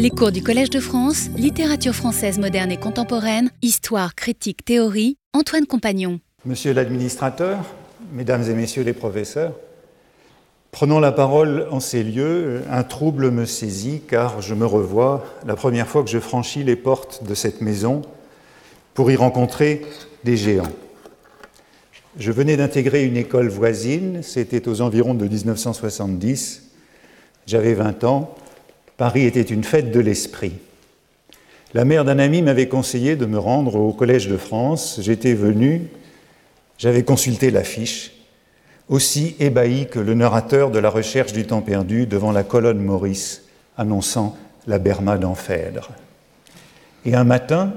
Les cours du Collège de France, littérature française moderne et contemporaine, histoire, critique, théorie, Antoine Compagnon. Monsieur l'administrateur, mesdames et messieurs les professeurs, prenant la parole en ces lieux, un trouble me saisit car je me revois la première fois que je franchis les portes de cette maison pour y rencontrer des géants. Je venais d'intégrer une école voisine, c'était aux environs de 1970. J'avais 20 ans, Paris était une fête de l'esprit. La mère d'un ami m'avait conseillé de me rendre au Collège de France. J'étais venu, j'avais consulté l'affiche, aussi ébahi que le narrateur de la recherche du temps perdu devant la colonne Maurice annonçant la Berma d'Enphèdre. Et un matin,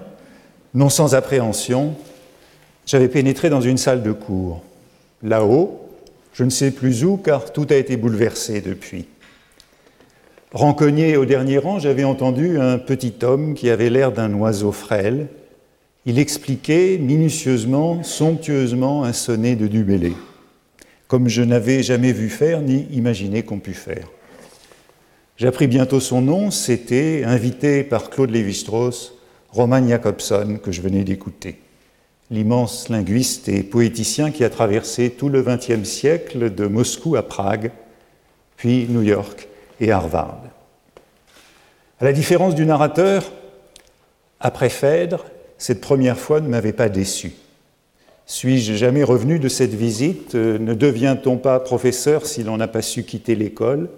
non sans appréhension, j'avais pénétré dans une salle de cours. Là-haut, je ne sais plus où, car tout a été bouleversé depuis. Rancogné au dernier rang, j'avais entendu un petit homme qui avait l'air d'un oiseau frêle. Il expliquait minutieusement, somptueusement un sonnet de Dubélé, comme je n'avais jamais vu faire ni imaginé qu'on pût faire. J'appris bientôt son nom, c'était, invité par Claude Lévi-Strauss, Roman Jacobson, que je venais d'écouter l'immense linguiste et poéticien qui a traversé tout le XXe siècle de Moscou à Prague, puis New York et Harvard. À la différence du narrateur, après Phèdre, cette première fois ne m'avait pas déçu. Suis-je jamais revenu de cette visite? Ne devient-on pas professeur si l'on n'a pas su quitter l'école?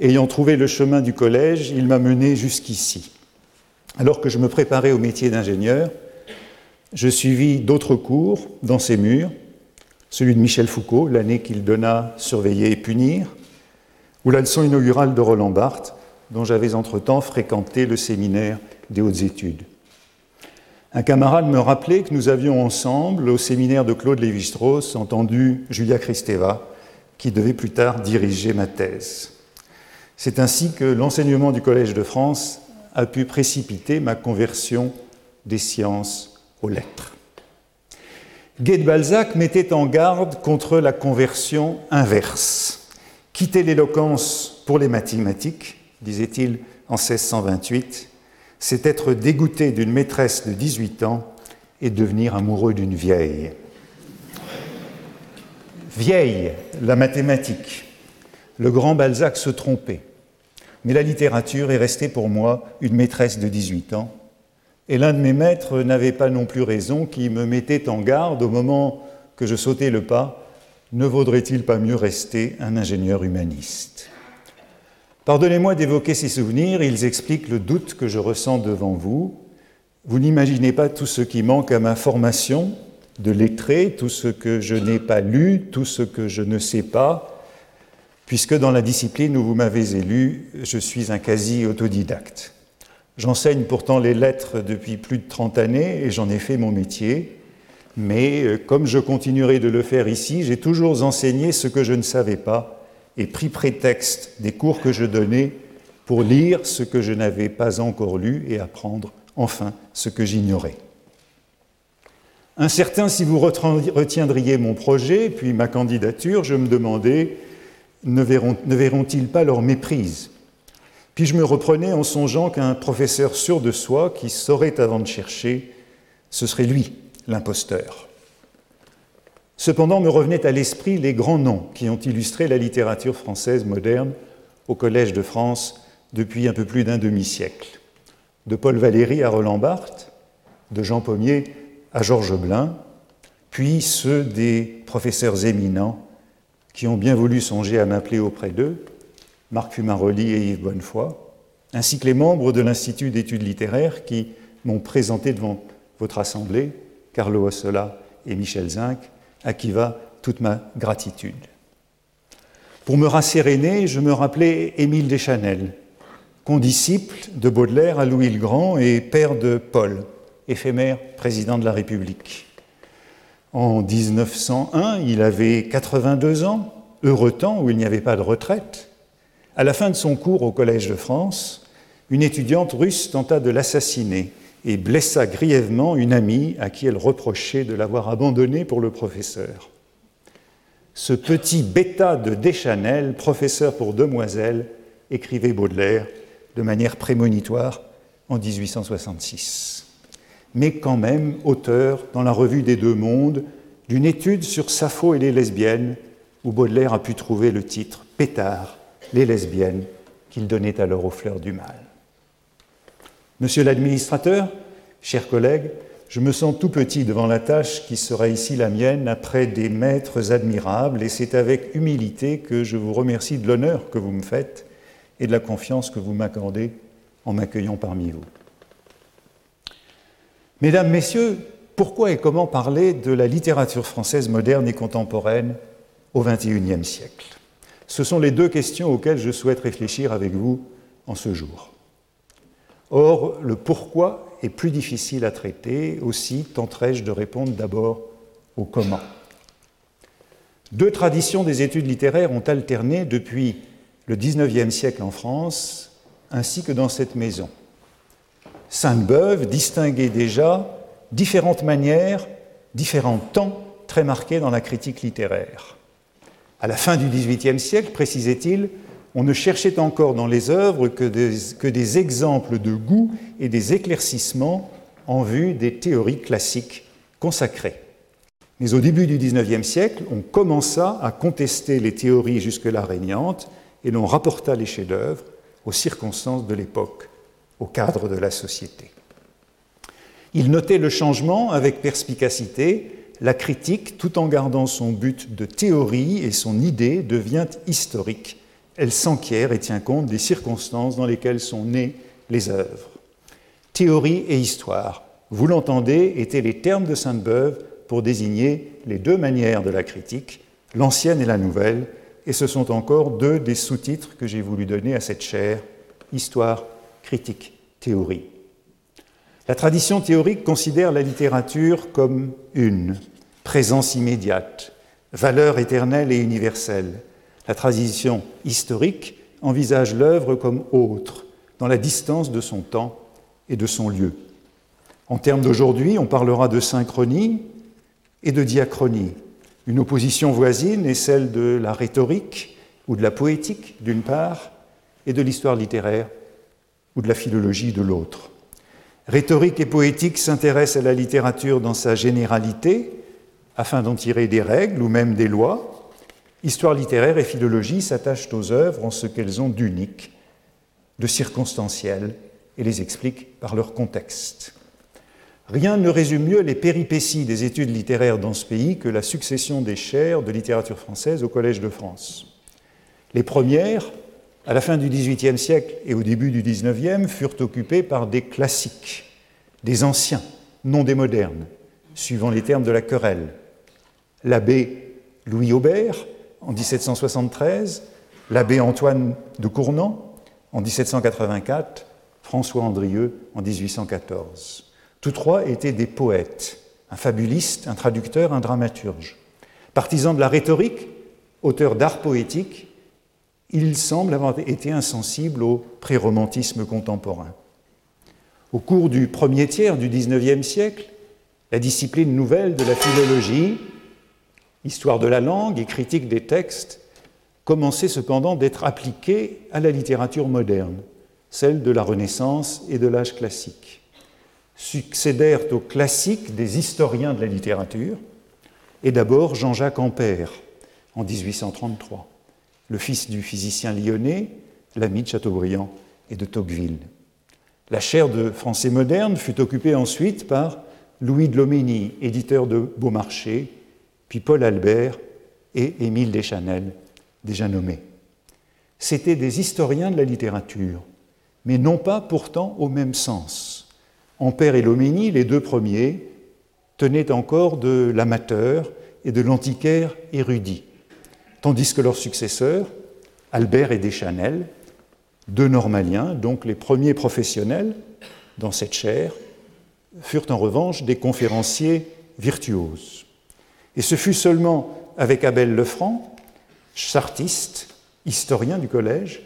Ayant trouvé le chemin du collège, il m'a mené jusqu'ici. Alors que je me préparais au métier d'ingénieur, je suivis d'autres cours dans ces murs, celui de Michel Foucault, l'année qu'il donna Surveiller et punir, ou la leçon inaugurale de Roland Barthes, dont j'avais entre-temps fréquenté le séminaire des hautes études. Un camarade me rappelait que nous avions ensemble, au séminaire de Claude Lévi-Strauss, entendu Julia Kristeva, qui devait plus tard diriger ma thèse. C'est ainsi que l'enseignement du Collège de France a pu précipiter ma conversion des sciences aux lettres. Guy de Balzac mettait en garde contre la conversion inverse. Quitter l'éloquence pour les mathématiques, disait-il en 1628, c'est être dégoûté d'une maîtresse de 18 ans et devenir amoureux d'une vieille. Vieille, la mathématique. Le grand Balzac se trompait. Mais la littérature est restée pour moi une maîtresse de 18 ans et l'un de mes maîtres n'avait pas non plus raison, qui me mettait en garde au moment que je sautais le pas, ne vaudrait-il pas mieux rester un ingénieur humaniste? Pardonnez-moi d'évoquer ces souvenirs, ils expliquent le doute que je ressens devant vous. Vous n'imaginez pas tout ce qui manque à ma formation de lettré, tout ce que je n'ai pas lu, tout ce que je ne sais pas, puisque dans la discipline où vous m'avez élu, je suis un quasi-autodidacte. J'enseigne pourtant les lettres depuis plus de 30 années et j'en ai fait mon métier. Mais euh, comme je continuerai de le faire ici, j'ai toujours enseigné ce que je ne savais pas et pris prétexte des cours que je donnais pour lire ce que je n'avais pas encore lu et apprendre enfin ce que j'ignorais. Incertain si vous retiendriez mon projet, puis ma candidature, je me demandais, ne verront-ils pas leur méprise? Puis je me reprenais en songeant qu'un professeur sûr de soi, qui saurait avant de chercher, ce serait lui, l'imposteur. Cependant me revenaient à l'esprit les grands noms qui ont illustré la littérature française moderne au Collège de France depuis un peu plus d'un demi-siècle. De Paul Valéry à Roland Barthes, de Jean Pommier à Georges Blin, puis ceux des professeurs éminents qui ont bien voulu songer à m'appeler auprès d'eux, Marc Fumaroli et Yves Bonnefoy, ainsi que les membres de l'Institut d'études littéraires qui m'ont présenté devant votre Assemblée, Carlo Ossola et Michel Zinc, à qui va toute ma gratitude. Pour me rasséréner, je me rappelais Émile Deschanel, condisciple de Baudelaire à Louis le Grand et père de Paul, éphémère président de la République. En 1901, il avait 82 ans, heureux temps où il n'y avait pas de retraite, à la fin de son cours au Collège de France, une étudiante russe tenta de l'assassiner et blessa grièvement une amie à qui elle reprochait de l'avoir abandonnée pour le professeur. Ce petit bêta de Deschanel, professeur pour demoiselles, écrivait Baudelaire, de manière prémonitoire en 1866. Mais quand même auteur, dans la revue des deux mondes, d'une étude sur Sappho et les lesbiennes, où Baudelaire a pu trouver le titre Pétard, les lesbiennes, qu'il donnait alors aux fleurs du mal. Monsieur l'administrateur, chers collègues, je me sens tout petit devant la tâche qui sera ici la mienne après des maîtres admirables, et c'est avec humilité que je vous remercie de l'honneur que vous me faites et de la confiance que vous m'accordez en m'accueillant parmi vous. Mesdames, Messieurs, pourquoi et comment parler de la littérature française moderne et contemporaine au XXIe siècle? Ce sont les deux questions auxquelles je souhaite réfléchir avec vous en ce jour. Or, le pourquoi est plus difficile à traiter, aussi tenterai-je de répondre d'abord au comment. Deux traditions des études littéraires ont alterné depuis le XIXe siècle en France, ainsi que dans cette maison. Sainte-Beuve distinguait déjà différentes manières, différents temps très marqués dans la critique littéraire. À la fin du XVIIIe siècle, précisait-il, on ne cherchait encore dans les œuvres que des, exemples de goût et des éclaircissements en vue des théories classiques consacrées. Mais au début du XIXe siècle, on commença à contester les théories jusque-là régnantes et l'on rapporta les chefs-d'œuvre aux circonstances de l'époque, au cadre de la société. Il notait le changement avec perspicacité, la critique, tout en gardant son but de théorie et son idée, devient historique. Elle s'enquiert et tient compte des circonstances dans lesquelles sont nées les œuvres. Théorie et histoire, vous l'entendez, étaient les termes de Sainte-Beuve pour désigner les deux manières de la critique, l'ancienne et la nouvelle, et ce sont encore deux des sous-titres que j'ai voulu donner à cette chaire, Histoire, critique, théorie. La tradition théorique considère la littérature comme une, présence immédiate, valeur éternelle et universelle. La tradition historique envisage l'œuvre comme autre, dans la distance de son temps et de son lieu. En termes d'aujourd'hui, on parlera de synchronie et de diachronie. Une opposition voisine est celle de la rhétorique ou de la poétique d'une part, et de l'histoire littéraire ou de la philologie de l'autre. Rhétorique et poétique s'intéressent à la littérature dans sa généralité, afin d'en tirer des règles ou même des lois. Histoire littéraire et philologie s'attachent aux œuvres en ce qu'elles ont d'unique, de circonstanciel, et les expliquent par leur contexte. Rien ne résume mieux les péripéties des études littéraires dans ce pays que la succession des chaires de littérature française au Collège de France. Les premières, à la fin du XVIIIe siècle et au début du XIXe, furent occupées par des classiques, des anciens, non des modernes, suivant les termes de la querelle. L'abbé Louis Aubert, en 1773, l'abbé Antoine de Cournant, en 1784, François Andrieux, en 1814. Tous trois étaient des poètes, un fabuliste, un traducteur, un dramaturge. Partisans de la rhétorique, auteurs d'art poétique, il semble avoir été insensible au préromantisme contemporain. Au cours du premier tiers du XIXe siècle, la discipline nouvelle de la philologie, histoire de la langue et critique des textes, commençait cependant d'être appliquée à la littérature moderne, celle de la Renaissance et de l'âge classique. Succédèrent aux classiques des historiens de la littérature, et d'abord Jean-Jacques Ampère en 1833 le fils du physicien lyonnais, l'ami de Chateaubriand et de Tocqueville. La chaire de français moderne fut occupée ensuite par Louis de Loménie, éditeur de Beaumarchais, Paul Albert et Émile Deschanel, déjà nommés. C'étaient des historiens de la littérature, mais non pas pourtant au même sens. Ampère et Loménie, les deux premiers, tenaient encore de l'amateur et de l'antiquaire érudit tandis que leurs successeurs, Albert et Deschanel, deux normaliens, donc les premiers professionnels dans cette chaire, furent en revanche des conférenciers virtuoses. Et ce fut seulement avec Abel Lefranc, chartiste, historien du collège,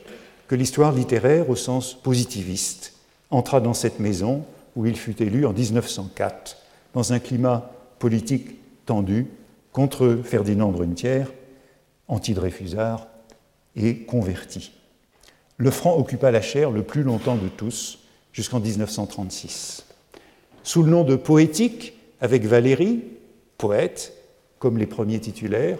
que l'histoire littéraire au sens positiviste entra dans cette maison où il fut élu en 1904, dans un climat politique tendu contre Ferdinand Brunetière, anti-Dreyfusard et converti. le franc occupa la chaire le plus longtemps de tous, jusqu'en 1936. Sous le nom de poétique, avec Valéry, poète, comme les premiers titulaires,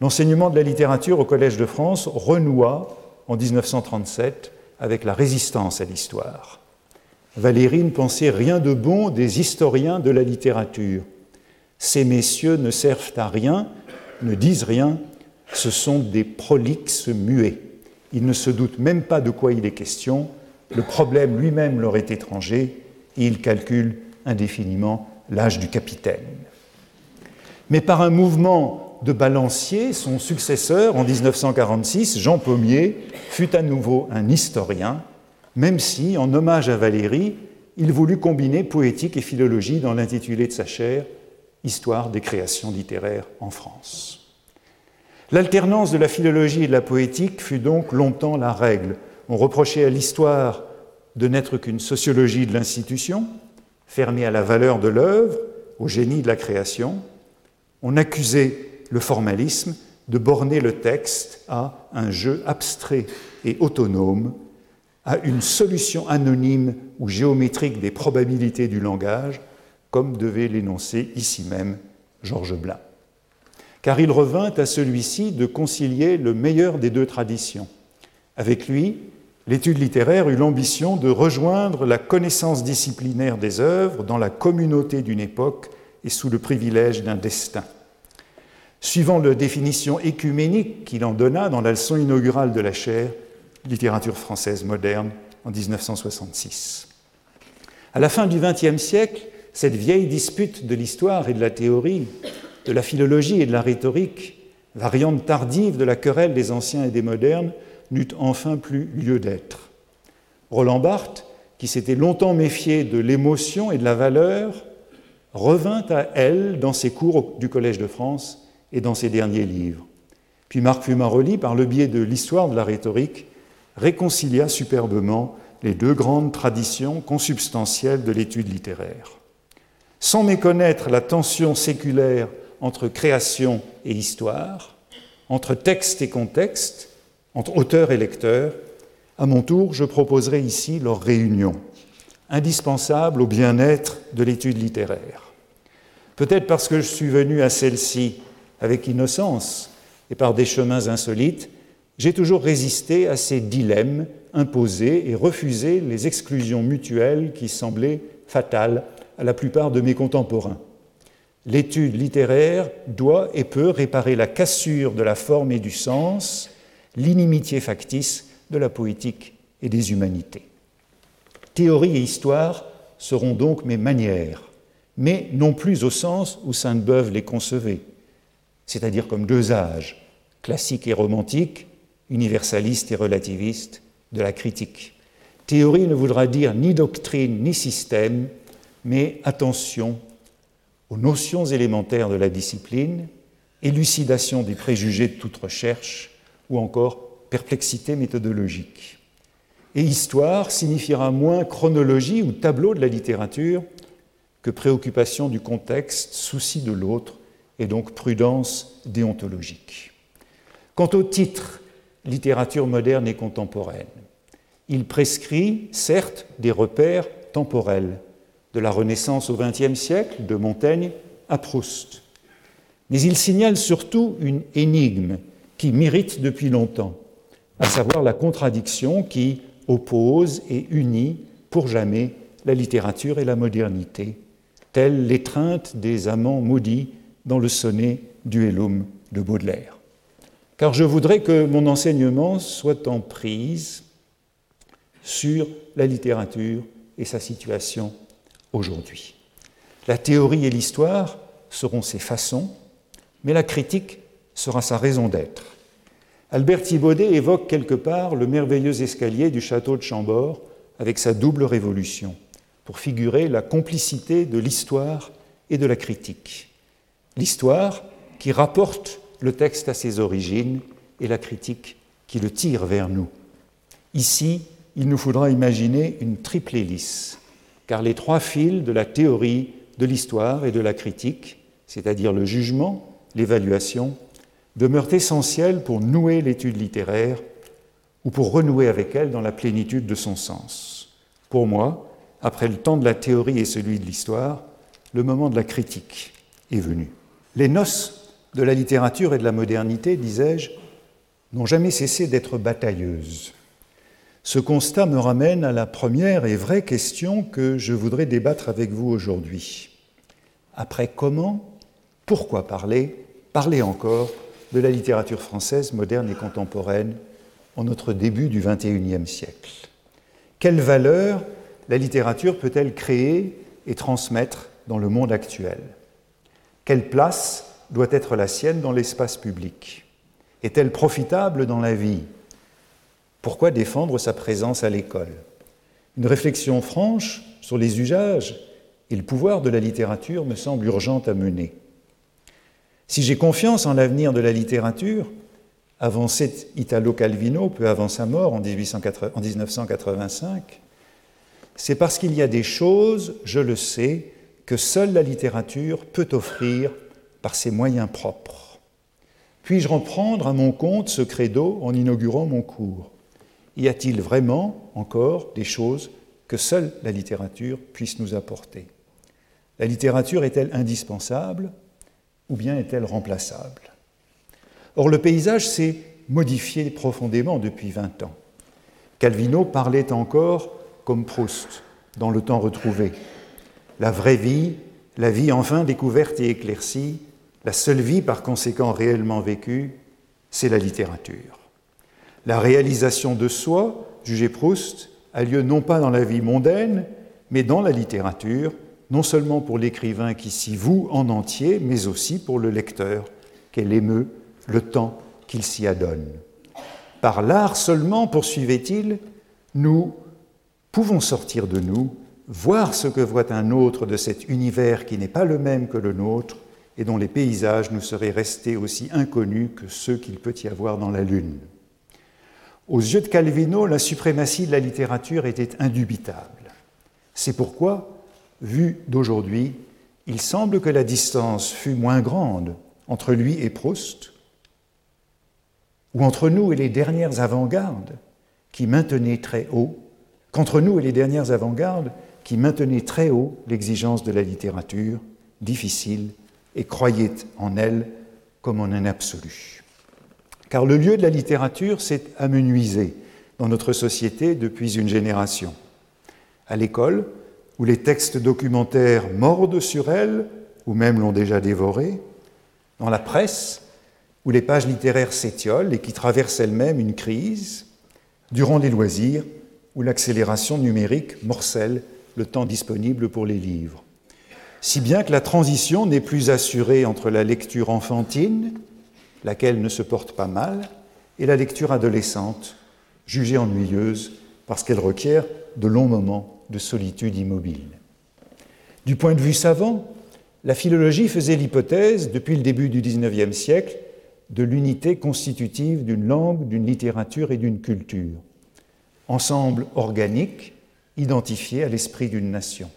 l'enseignement de la littérature au Collège de France renoua en 1937 avec la résistance à l'histoire. Valéry ne pensait rien de bon des historiens de la littérature. Ces messieurs ne servent à rien, ne disent rien, ce sont des prolixes muets. Ils ne se doutent même pas de quoi il est question, le problème lui-même leur est étranger, et ils calculent indéfiniment l'âge du capitaine. Mais par un mouvement de balancier, son successeur, en 1946, Jean Pommier, fut à nouveau un historien, même si, en hommage à Valéry, il voulut combiner poétique et philologie dans l'intitulé de sa chaire Histoire des créations littéraires en France. L'alternance de la philologie et de la poétique fut donc longtemps la règle. On reprochait à l'histoire de n'être qu'une sociologie de l'institution, fermée à la valeur de l'œuvre, au génie de la création. On accusait le formalisme de borner le texte à un jeu abstrait et autonome, à une solution anonyme ou géométrique des probabilités du langage, comme devait l'énoncer ici même Georges Blin. Car il revint à celui-ci de concilier le meilleur des deux traditions. Avec lui, l'étude littéraire eut l'ambition de rejoindre la connaissance disciplinaire des œuvres dans la communauté d'une époque et sous le privilège d'un destin. Suivant la définition écuménique qu'il en donna dans la leçon inaugurale de la chaire Littérature française moderne en 1966. À la fin du XXe siècle, cette vieille dispute de l'histoire et de la théorie, de la philologie et de la rhétorique, variante tardive de la querelle des anciens et des modernes, n'eut enfin plus lieu d'être. Roland Barthes, qui s'était longtemps méfié de l'émotion et de la valeur, revint à elle dans ses cours du Collège de France et dans ses derniers livres. Puis Marc Fumaroli, par le biais de l'histoire de la rhétorique, réconcilia superbement les deux grandes traditions consubstantielles de l'étude littéraire. Sans méconnaître la tension séculaire entre création et histoire, entre texte et contexte, entre auteur et lecteur, à mon tour, je proposerai ici leur réunion, indispensable au bien-être de l'étude littéraire. Peut-être parce que je suis venu à celle-ci avec innocence et par des chemins insolites, j'ai toujours résisté à ces dilemmes imposés et refusé les exclusions mutuelles qui semblaient fatales à la plupart de mes contemporains. L'étude littéraire doit et peut réparer la cassure de la forme et du sens, l'inimitié factice de la poétique et des humanités. Théorie et histoire seront donc mes manières, mais non plus au sens où Sainte-Beuve les concevait, c'est-à-dire comme deux âges, classique et romantique, universaliste et relativiste, de la critique. Théorie ne voudra dire ni doctrine ni système, mais attention aux notions élémentaires de la discipline, élucidation des préjugés de toute recherche, ou encore perplexité méthodologique. Et histoire signifiera moins chronologie ou tableau de la littérature que préoccupation du contexte, souci de l'autre et donc prudence déontologique. Quant au titre littérature moderne et contemporaine, il prescrit certes des repères temporels, de la Renaissance au XXe siècle, de Montaigne à Proust. Mais il signale surtout une énigme qui mérite depuis longtemps, à savoir la contradiction qui oppose et unit pour jamais la littérature et la modernité, telle l'étreinte des amants maudits dans le sonnet Duellum de Baudelaire. Car je voudrais que mon enseignement soit en prise sur la littérature et sa situation aujourd'hui. La théorie et l'histoire seront ses façons, mais la critique sera sa raison d'être. Albert Thibaudet évoque quelque part le merveilleux escalier du château de Chambord avec sa double révolution, pour figurer la complicité de l'histoire et de la critique. L'histoire qui rapporte le texte à ses origines et la critique qui le tire vers nous. Ici, il nous faudra imaginer une triple hélice car les trois fils de la théorie de l'histoire et de la critique, c'est-à-dire le jugement, l'évaluation, demeurent essentiels pour nouer l'étude littéraire ou pour renouer avec elle dans la plénitude de son sens. Pour moi, après le temps de la théorie et celui de l'histoire, le moment de la critique est venu. Les noces de la littérature et de la modernité, disais-je, n'ont jamais cessé d'être batailleuses. Ce constat me ramène à la première et vraie question que je voudrais débattre avec vous aujourd'hui. Après comment, pourquoi parler, parler encore de la littérature française moderne et contemporaine en notre début du XXIe siècle. Quelle valeur la littérature peut-elle créer et transmettre dans le monde actuel? Quelle place doit être la sienne dans l'espace public? Est-elle profitable dans la vie? Pourquoi défendre sa présence à l'école? Une réflexion franche sur les usages et le pouvoir de la littérature me semble urgente à mener. Si j'ai confiance en l'avenir de la littérature, avançait Italo Calvino peu avant sa mort en, 1985, c'est parce qu'il y a des choses, je le sais, que seule la littérature peut offrir par ses moyens propres. Puis-je reprendre à mon compte ce credo en inaugurant mon cours? Y a-t-il vraiment encore des choses que seule la littérature puisse nous apporter? La littérature est-elle indispensable ou bien est-elle remplaçable? Or, le paysage s'est modifié profondément depuis 20 ans. Calvino parlait encore comme Proust dans le temps retrouvé. La vraie vie, la vie enfin découverte et éclaircie, la seule vie par conséquent réellement vécue, c'est la littérature. La réalisation de soi, jugé Proust, a lieu non pas dans la vie mondaine, mais dans la littérature, non seulement pour l'écrivain qui s'y voue en entier, mais aussi pour le lecteur qu'elle émeut le temps qu'il s'y adonne. Par l'art seulement, poursuivait-il, nous pouvons sortir de nous, voir ce que voit un autre de cet univers qui n'est pas le même que le nôtre et dont les paysages nous seraient restés aussi inconnus que ceux qu'il peut y avoir dans la Lune. Aux yeux de Calvino, la suprématie de la littérature était indubitable. C'est pourquoi, vu d'aujourd'hui, il semble que la distance fut moins grande entre lui et Proust, ou entre nous et les dernières avant-gardes qui maintenaient très haut, qu'entre nous et les dernières avant-gardes qui maintenaient très haut l'exigence de la littérature, difficile, et croyaient en elle comme en un absolu. Car le lieu de la littérature s'est amenuisé dans notre société depuis une génération. À l'école, où les textes documentaires mordent sur elle, ou même l'ont déjà dévorée, dans la presse, où les pages littéraires s'étiolent et qui traversent elles-mêmes une crise, durant les loisirs, où l'accélération numérique morcelle le temps disponible pour les livres. Si bien que la transition n'est plus assurée entre la lecture enfantine, laquelle ne se porte pas mal, et la lecture adolescente, jugée ennuyeuse parce qu'elle requiert de longs moments de solitude immobile. Du point de vue savant, la philologie faisait l'hypothèse, depuis le début du XIXe siècle, de l'unité constitutive d'une langue, d'une littérature et d'une culture, ensemble organique identifié à l'esprit d'une nation,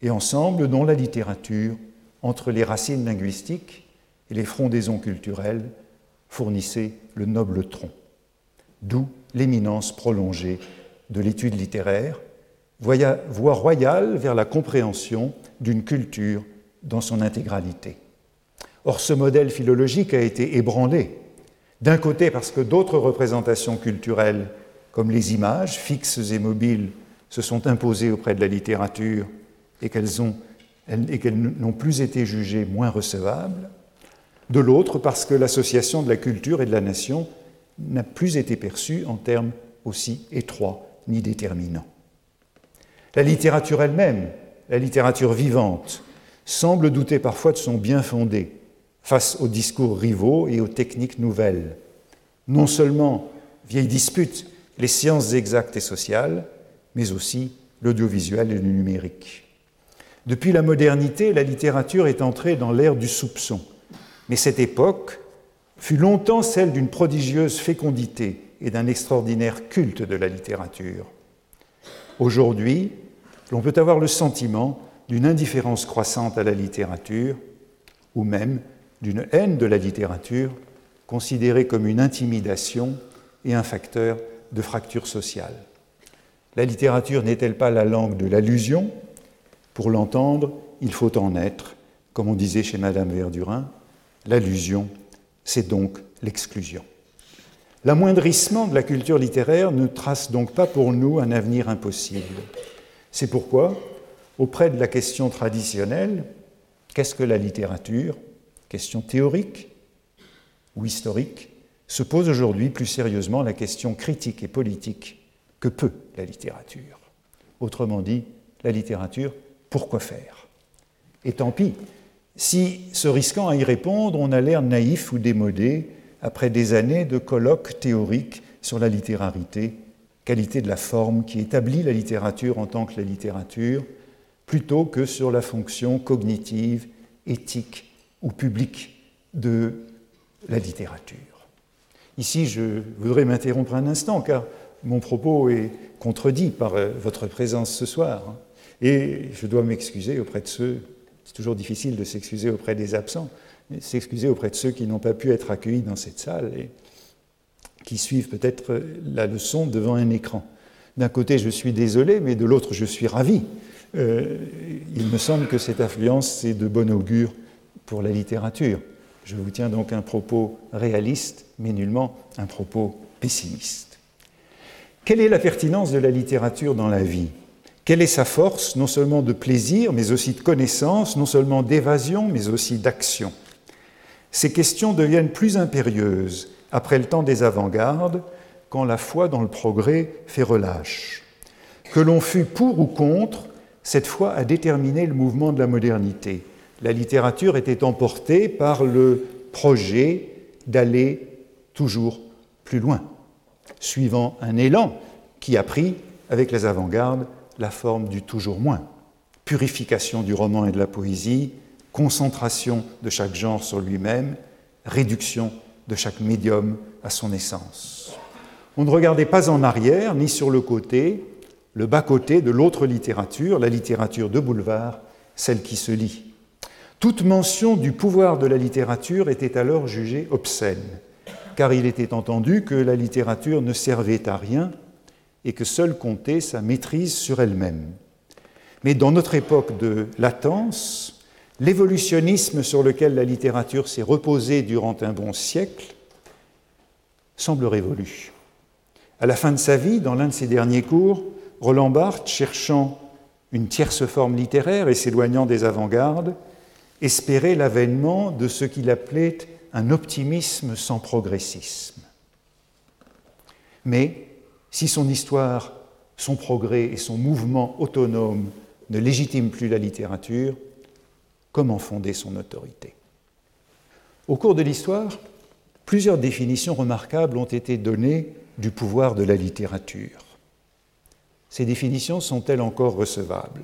et ensemble dont la littérature, entre les racines linguistiques et les frondaisons culturelles, fournissait le noble tronc. D'où l'éminence prolongée de l'étude littéraire, voie royale vers la compréhension d'une culture dans son intégralité. Or, ce modèle philologique a été ébranlé, d'un côté parce que d'autres représentations culturelles, comme les images, fixes et mobiles, se sont imposées auprès de la littérature et qu'elles n'ont plus été jugées moins recevables, de l'autre parce que l'association de la culture et de la nation n'a plus été perçue en termes aussi étroits ni déterminants. La littérature elle-même, la littérature vivante, semble douter parfois de son bien fondé face aux discours rivaux et aux techniques nouvelles. Non seulement, vieille dispute, les sciences exactes et sociales, mais aussi l'audiovisuel et le numérique. Depuis la modernité, la littérature est entrée dans l'ère du soupçon, mais cette époque fut longtemps celle d'une prodigieuse fécondité et d'un extraordinaire culte de la littérature. Aujourd'hui, l'on peut avoir le sentiment d'une indifférence croissante à la littérature, ou même d'une haine de la littérature considérée comme une intimidation et un facteur de fracture sociale. La littérature n'est-elle pas la langue de l'allusion? Pour l'entendre, il faut en être, comme on disait chez Madame Verdurin, l'allusion, c'est donc l'exclusion. L'amoindrissement de la culture littéraire ne trace donc pas pour nous un avenir impossible. C'est pourquoi, auprès de la question traditionnelle, qu'est-ce que la littérature? Question théorique ou historique, se pose aujourd'hui plus sérieusement la question critique et politique que peut la littérature. Autrement dit, la littérature, pourquoi faire? Et tant pis, si, se risquant à y répondre, on a l'air naïf ou démodé après des années de colloques théoriques sur la littérarité, qualité de la forme qui établit la littérature en tant que la littérature, plutôt que sur la fonction cognitive, éthique ou publique de la littérature. Ici, je voudrais m'interrompre un instant, car mon propos est contredit par euh, votre présence ce soir. Et je dois m'excuser auprès de ceux, c'est toujours difficile de s'excuser auprès des absents, s'excuser auprès de ceux qui n'ont pas pu être accueillis dans cette salle qui suivent peut-être la leçon devant un écran. D'un côté, je suis désolé, mais de l'autre, je suis ravi. Euh, il me semble que cette affluence est de bon augure pour la littérature. Je vous tiens donc un propos réaliste, mais nullement un propos pessimiste. Quelle est la pertinence de la littérature dans la vie? Quelle est sa force, non seulement de plaisir, mais aussi de connaissance, non seulement d'évasion, mais aussi d'action? Ces questions deviennent plus impérieuses après le temps des avant-gardes, quand la foi dans le progrès fait relâche. Que l'on fût pour ou contre, cette foi a déterminé le mouvement de la modernité la littérature était emportée par le projet d'aller toujours plus loin, suivant un élan qui a pris, avec les avant-gardes, la forme du toujours moins. Purification du roman et de la poésie, concentration de chaque genre sur lui-même, réduction de chaque médium à son essence. On ne regardait pas en arrière ni sur le côté, le bas-côté de l'autre littérature, la littérature de boulevard, celle qui se lit. Toute mention du pouvoir de la littérature était alors jugée obscène, car il était entendu que la littérature ne servait à rien et que seule comptait sa maîtrise sur elle-même. Mais dans notre époque de latence, l'évolutionnisme sur lequel la littérature s'est reposée durant un bon siècle semble révolu. À la fin de sa vie, dans l'un de ses derniers cours, Roland Barthes, cherchant une tierce forme littéraire et s'éloignant des avant-gardes, espérait l'avènement de ce qu'il appelait un optimisme sans progressisme. Mais si son histoire, son progrès et son mouvement autonome ne légitiment plus la littérature, comment fonder son autorité Au cours de l'histoire, plusieurs définitions remarquables ont été données du pouvoir de la littérature. Ces définitions sont-elles encore recevables?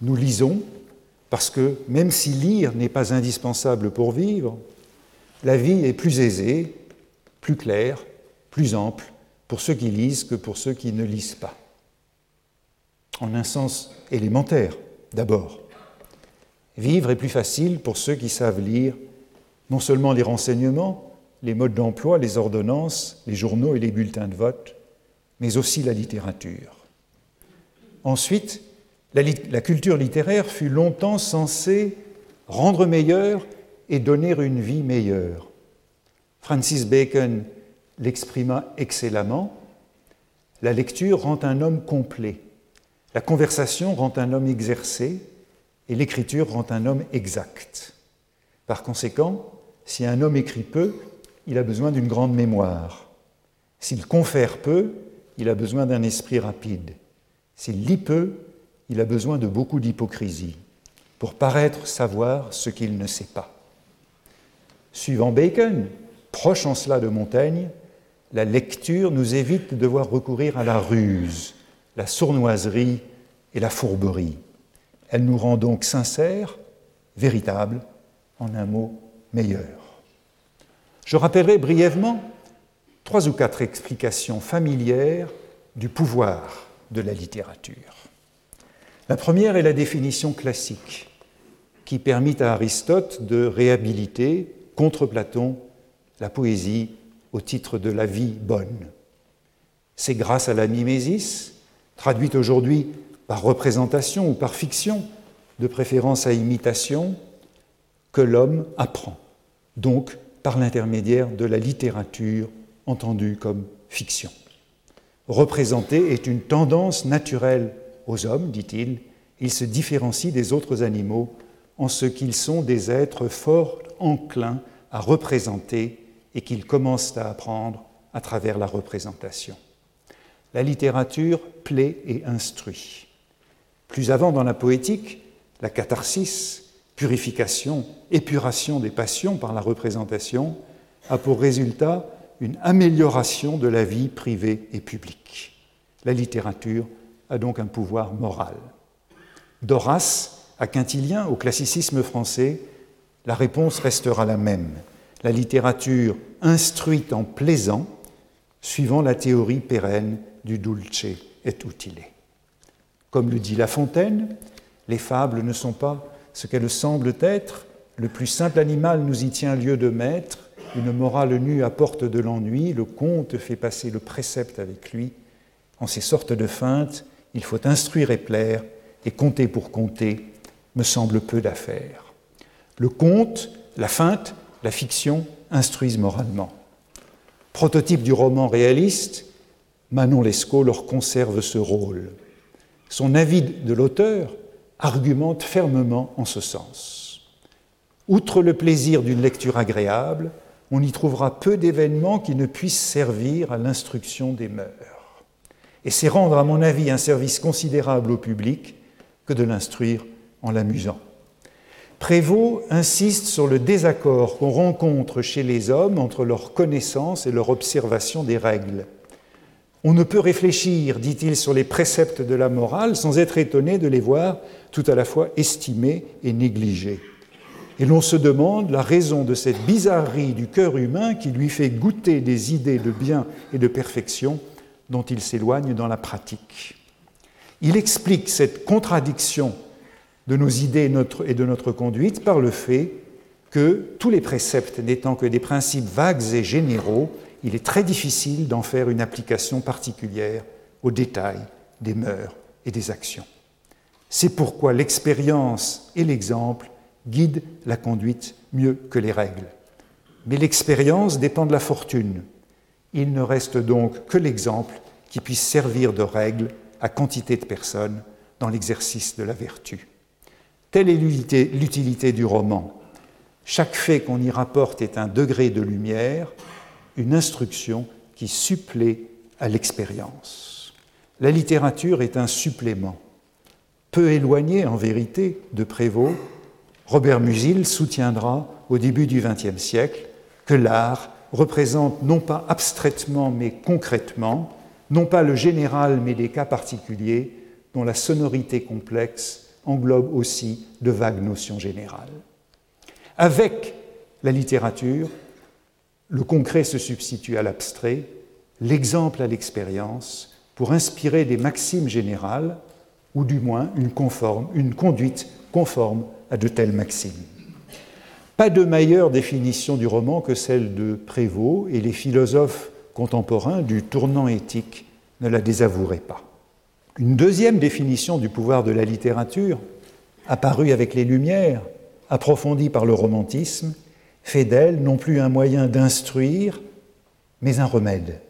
Nous lisons parce que même si lire n'est pas indispensable pour vivre, la vie est plus aisée, plus claire, plus ample pour ceux qui lisent que pour ceux qui ne lisent pas. En un sens élémentaire, d'abord. Vivre est plus facile pour ceux qui savent lire non seulement les renseignements, les modes d'emploi, les ordonnances, les journaux et les bulletins de vote, mais aussi la littérature. Ensuite, la, culture littéraire fut longtemps censée rendre meilleure et donner une vie meilleure. Francis Bacon l'exprima excellemment. La lecture rend un homme complet, la conversation rend un homme exercé et l'écriture rend un homme exact. Par conséquent, si un homme écrit peu, il a besoin d'une grande mémoire. S'il confère peu, il a besoin d'un esprit rapide. S'il lit peu, il a besoin de beaucoup d'hypocrisie pour paraître savoir ce qu'il ne sait pas. Suivant Bacon, proche en cela de Montaigne, la lecture nous évite de devoir recourir à la ruse, la sournoiserie et la fourberie. Elle nous rend donc sincères, véritables, en un mot, meilleurs. Je rappellerai brièvement trois ou quatre explications familières du pouvoir de la littérature. La première est la définition classique, qui permit à Aristote de réhabiliter, contre Platon, la poésie au titre de la vie bonne. C'est grâce à la mimésis, traduite aujourd'hui par représentation ou par fiction, de préférence à imitation, que l'homme apprend, donc par l'intermédiaire de la littérature entendue comme fiction. Représenter est une tendance naturelle aux hommes, dit-il, ils se différencient des autres animaux en ce qu'ils sont des êtres fort enclins à représenter et qu'ils commencent à apprendre à travers la représentation. La littérature plaît et instruit. Plus avant dans la poétique, la catharsis, purification, épuration des passions par la représentation, a pour résultat une amélioration de la vie privée et publique. La littérature a donc un pouvoir moral. D'Horace à Quintilien, au classicisme français, la réponse restera la même. La littérature instruite en plaisant, suivant la théorie pérenne du dulce et utile. Comme le dit La Fontaine, les fables ne sont pas ce qu'elles semblent être, le plus simple animal nous y tient lieu de maître, une morale nue apporte de l'ennui, le conte fait passer le précepte avec lui. En ces sortes de feintes, il faut instruire et plaire, et compter pour compter me semble peu d'affaires. Le conte, la feinte, la fiction instruisent moralement. Prototype du roman réaliste, Manon Lescaut leur conserve ce rôle. Son avis de l'auteur argumente fermement en ce sens. Outre le plaisir d'une lecture agréable, on y trouvera peu d'événements qui ne puissent servir à l'instruction des mœurs. Et c'est rendre, à mon avis, un service considérable au public que de l'instruire en l'amusant. Prévost insiste sur le désaccord qu'on rencontre chez les hommes entre leur connaissance et leur observation des règles. On ne peut réfléchir, dit-il, sur les préceptes de la morale sans être étonné de les voir tout à la fois estimés et négligés. Et l'on se demande la raison de cette bizarrerie du cœur humain qui lui fait goûter des idées de bien et de perfection dont il s'éloigne dans la pratique. Il explique cette contradiction de nos idées et de notre conduite par le fait que tous les préceptes n'étant que des principes vagues et généraux, il est très difficile d'en faire une application particulière aux détails des mœurs et des actions. C'est pourquoi l'expérience et l'exemple guident la conduite mieux que les règles. Mais l'expérience dépend de la fortune. Il ne reste donc que l'exemple qui puisse servir de règle à quantité de personnes dans l'exercice de la vertu. Telle est l'utilité du roman. Chaque fait qu'on y rapporte est un degré de lumière, une instruction qui supplée à l'expérience. La littérature est un supplément. Peu éloigné en vérité de Prévost, Robert Musil soutiendra au début du XXe siècle que l'art représente non pas abstraitement mais concrètement, non pas le général mais des cas particuliers dont la sonorité complexe englobe aussi de vagues notions générales. Avec la littérature, le concret se substitue à l'abstrait, l'exemple à l'expérience, pour inspirer des maximes générales, ou du moins une, conduite conforme à de telles maximes. Pas de meilleure définition du roman que celle de Prévost, et les philosophes contemporains du tournant éthique ne la désavoueraient pas. Une deuxième définition du pouvoir de la littérature, apparue avec les Lumières, approfondie par le romantisme, fait d'elle non plus un moyen d'instruire, mais un remède.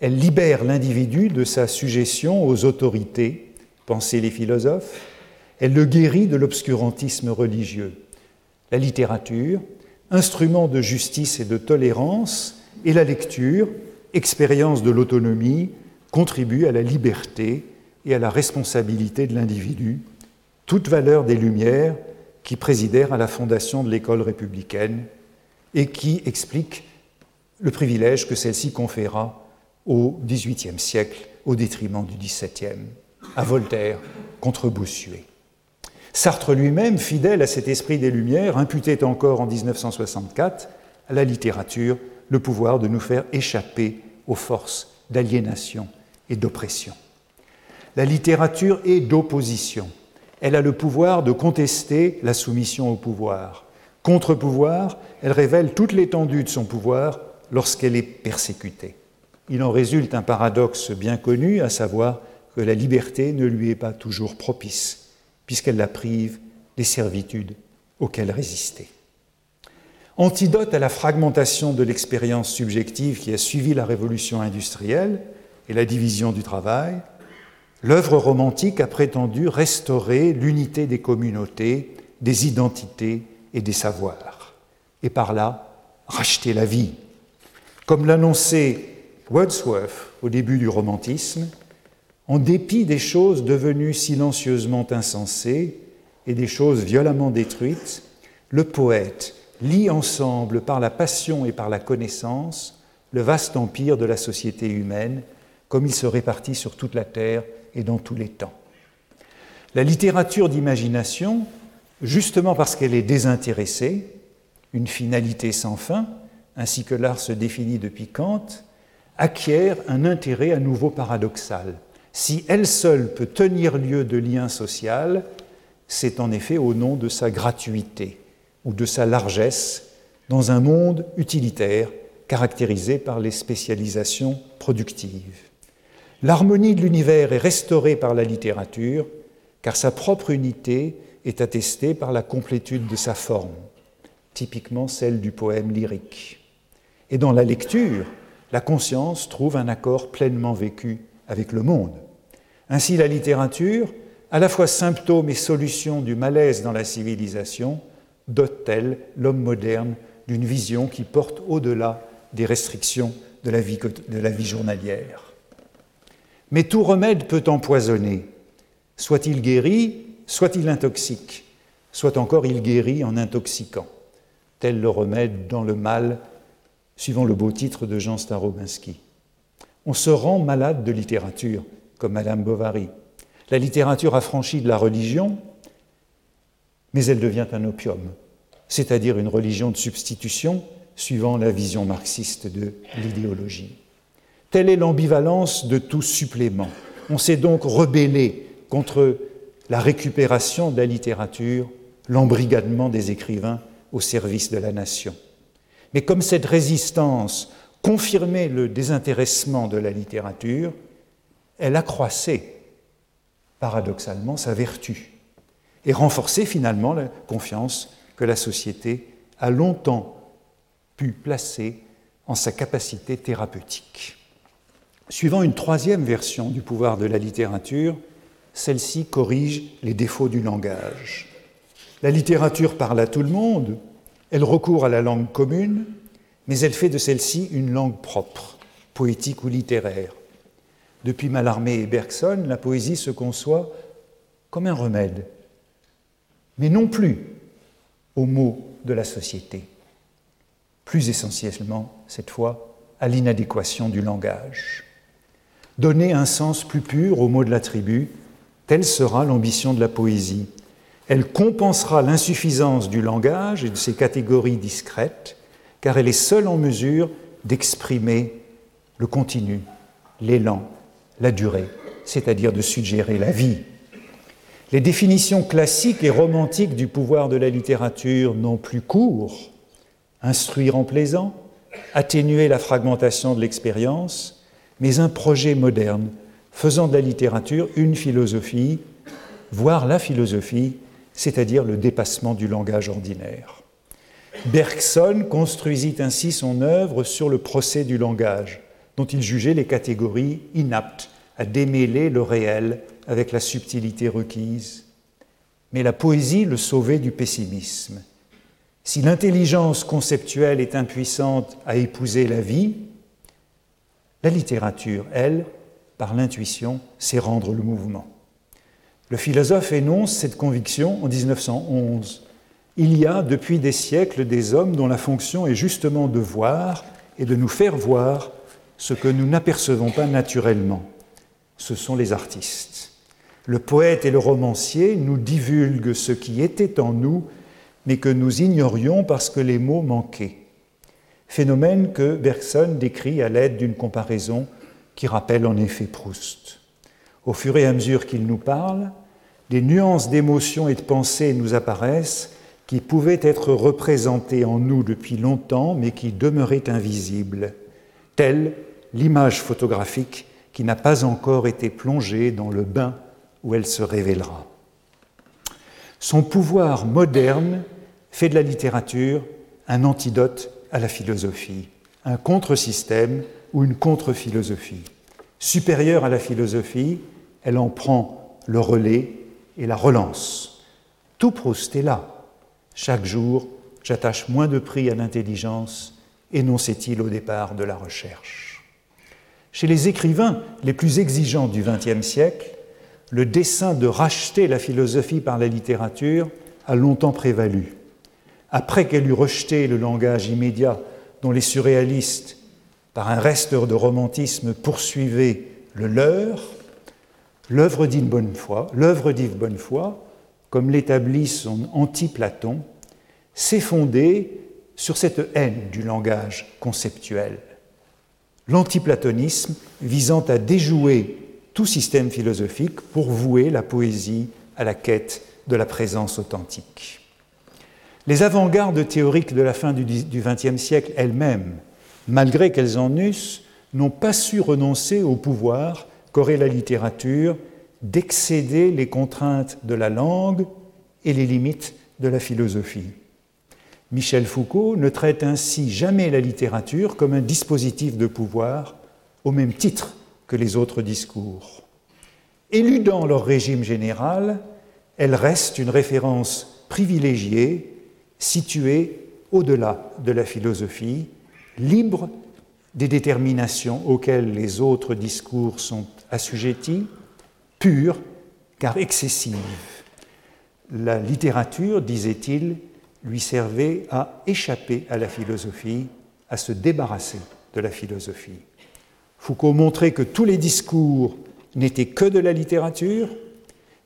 Elle libère l'individu de sa suggestion aux autorités, pensaient les philosophes, elle le guérit de l'obscurantisme religieux. La littérature, instrument de justice et de tolérance, et la lecture, expérience de l'autonomie, contribue à la liberté et à la responsabilité de l'individu, toute valeur des Lumières qui présidèrent à la fondation de l'école républicaine et qui explique le privilège que celle-ci conféra au XVIIIe siècle au détriment du XVIIe, à Voltaire contre Bossuet. Sartre lui-même, fidèle à cet esprit des Lumières, imputait encore en 1964 à la littérature le pouvoir de nous faire échapper aux forces d'aliénation et d'oppression. La littérature est d'opposition. Elle a le pouvoir de contester la soumission au pouvoir. Contre-pouvoir, elle révèle toute l'étendue de son pouvoir lorsqu'elle est persécutée. il en résulte un paradoxe bien connu, à savoir que la liberté ne lui est pas toujours propice, puisqu'elle la prive des servitudes auxquelles résister. Antidote à la fragmentation de l'expérience subjective qui a suivi la révolution industrielle et la division du travail, l'œuvre romantique a prétendu restaurer l'unité des communautés, des identités et des savoirs, et par là racheter la vie. Comme l'annonçait Wordsworth au début du romantisme, en dépit des choses devenues silencieusement insensées et des choses violemment détruites, le poète lie ensemble par la passion et par la connaissance le vaste empire de la société humaine, comme il se répartit sur toute la Terre et dans tous les temps. La littérature d'imagination, justement parce qu'elle est désintéressée, une finalité sans fin, ainsi que l'art se définit depuis Kant, acquiert un intérêt à nouveau paradoxal. Si elle seule peut tenir lieu de lien social, c'est en effet au nom de sa gratuité ou de sa largesse dans un monde utilitaire caractérisé par les spécialisations productives. L'harmonie de l'univers est restaurée par la littérature, car sa propre unité est attestée par la complétude de sa forme, typiquement celle du poème lyrique. Et dans la lecture, la conscience trouve un accord pleinement vécu avec le monde. Ainsi, la littérature, à la fois symptôme et solution du malaise dans la civilisation, dote-t-elle l'homme moderne d'une vision qui porte au-delà des restrictions de la, vie, de la vie journalière. Mais tout remède peut empoisonner. Soit-il guéri, soit-il intoxique, soit encore il guérit en intoxiquant. Tel le remède dans le mal, suivant le beau titre de Jean Starobinski. On se rend malade de littérature, comme Madame Bovary. La littérature affranchie de la religion, mais elle devient un opium, c'est-à-dire une religion de substitution suivant la vision marxiste de l'idéologie. Telle est l'ambivalence de tout supplément. On s'est donc rebellé contre la récupération de la littérature, l'embrigadement des écrivains au service de la nation. Mais comme cette résistance confirmait le désintéressement de la littérature, elle accroissait paradoxalement sa vertu et renforcer finalement la confiance que la société a longtemps pu placer en sa capacité thérapeutique. Suivant une troisième version du pouvoir de la littérature, celle-ci corrige les défauts du langage. La littérature parle à tout le monde, elle recourt à la langue commune, mais elle fait de celle-ci une langue propre, poétique ou littéraire. Depuis Mallarmé et Bergson, la poésie se conçoit comme un remède mais non plus aux maux de la société, plus essentiellement, cette fois, à l'inadéquation du langage. Donner un sens plus pur aux mots de la tribu, telle sera l'ambition de la poésie. Elle compensera l'insuffisance du langage et de ses catégories discrètes, car elle est seule en mesure d'exprimer le continu, l'élan, la durée, c'est-à-dire de suggérer la vie, les définitions classiques et romantiques du pouvoir de la littérature n'ont plus cours. Instruire en plaisant, atténuer la fragmentation de l'expérience, mais un projet moderne faisant de la littérature une philosophie, voire la philosophie, c'est-à-dire le dépassement du langage ordinaire. Bergson construisit ainsi son œuvre sur le procès du langage, dont il jugeait les catégories inaptes à démêler le réel avec la subtilité requise, mais la poésie le sauvait du pessimisme. Si l'intelligence conceptuelle est impuissante à épouser la vie, la littérature, elle, par l'intuition, sait rendre le mouvement. Le philosophe énonce cette conviction en 1911. Il y a depuis des siècles des hommes dont la fonction est justement de voir et de nous faire voir ce que nous n'apercevons pas naturellement. Ce sont les artistes. Le poète et le romancier nous divulguent ce qui était en nous, mais que nous ignorions parce que les mots manquaient. Phénomène que Bergson décrit à l'aide d'une comparaison qui rappelle en effet Proust. Au fur et à mesure qu'il nous parle, des nuances d'émotion et de pensée nous apparaissent qui pouvaient être représentées en nous depuis longtemps, mais qui demeuraient invisibles, telles l'image photographique qui n'a pas encore été plongée dans le bain où elle se révélera. Son pouvoir moderne fait de la littérature un antidote à la philosophie, un contre-système ou une contre-philosophie. Supérieure à la philosophie, elle en prend le relais et la relance. Tout Proust est là. Chaque jour, j'attache moins de prix à l'intelligence, énonçait-il au départ de la recherche. Chez les écrivains les plus exigeants du XXe siècle, le dessein de racheter la philosophie par la littérature a longtemps prévalu. Après qu'elle eut rejeté le langage immédiat dont les surréalistes, par un reste de romantisme, poursuivaient le leur, l'œuvre d'Yves Bonnefoy, comme l'établit son anti-Platon, s'est fondée sur cette haine du langage conceptuel. L'antiplatonisme visant à déjouer tout système philosophique pour vouer la poésie à la quête de la présence authentique. Les avant-gardes théoriques de la fin du XXe siècle elles-mêmes, malgré qu'elles en eussent, n'ont pas su renoncer au pouvoir qu'aurait la littérature d'excéder les contraintes de la langue et les limites de la philosophie. Michel Foucault ne traite ainsi jamais la littérature comme un dispositif de pouvoir au même titre que les autres discours. Éludant leur régime général, elle reste une référence privilégiée, située au-delà de la philosophie, libre des déterminations auxquelles les autres discours sont assujettis, pure car excessive. La littérature, disait-il, lui servait à échapper à la philosophie, à se débarrasser de la philosophie. Foucault montrait que tous les discours n'étaient que de la littérature,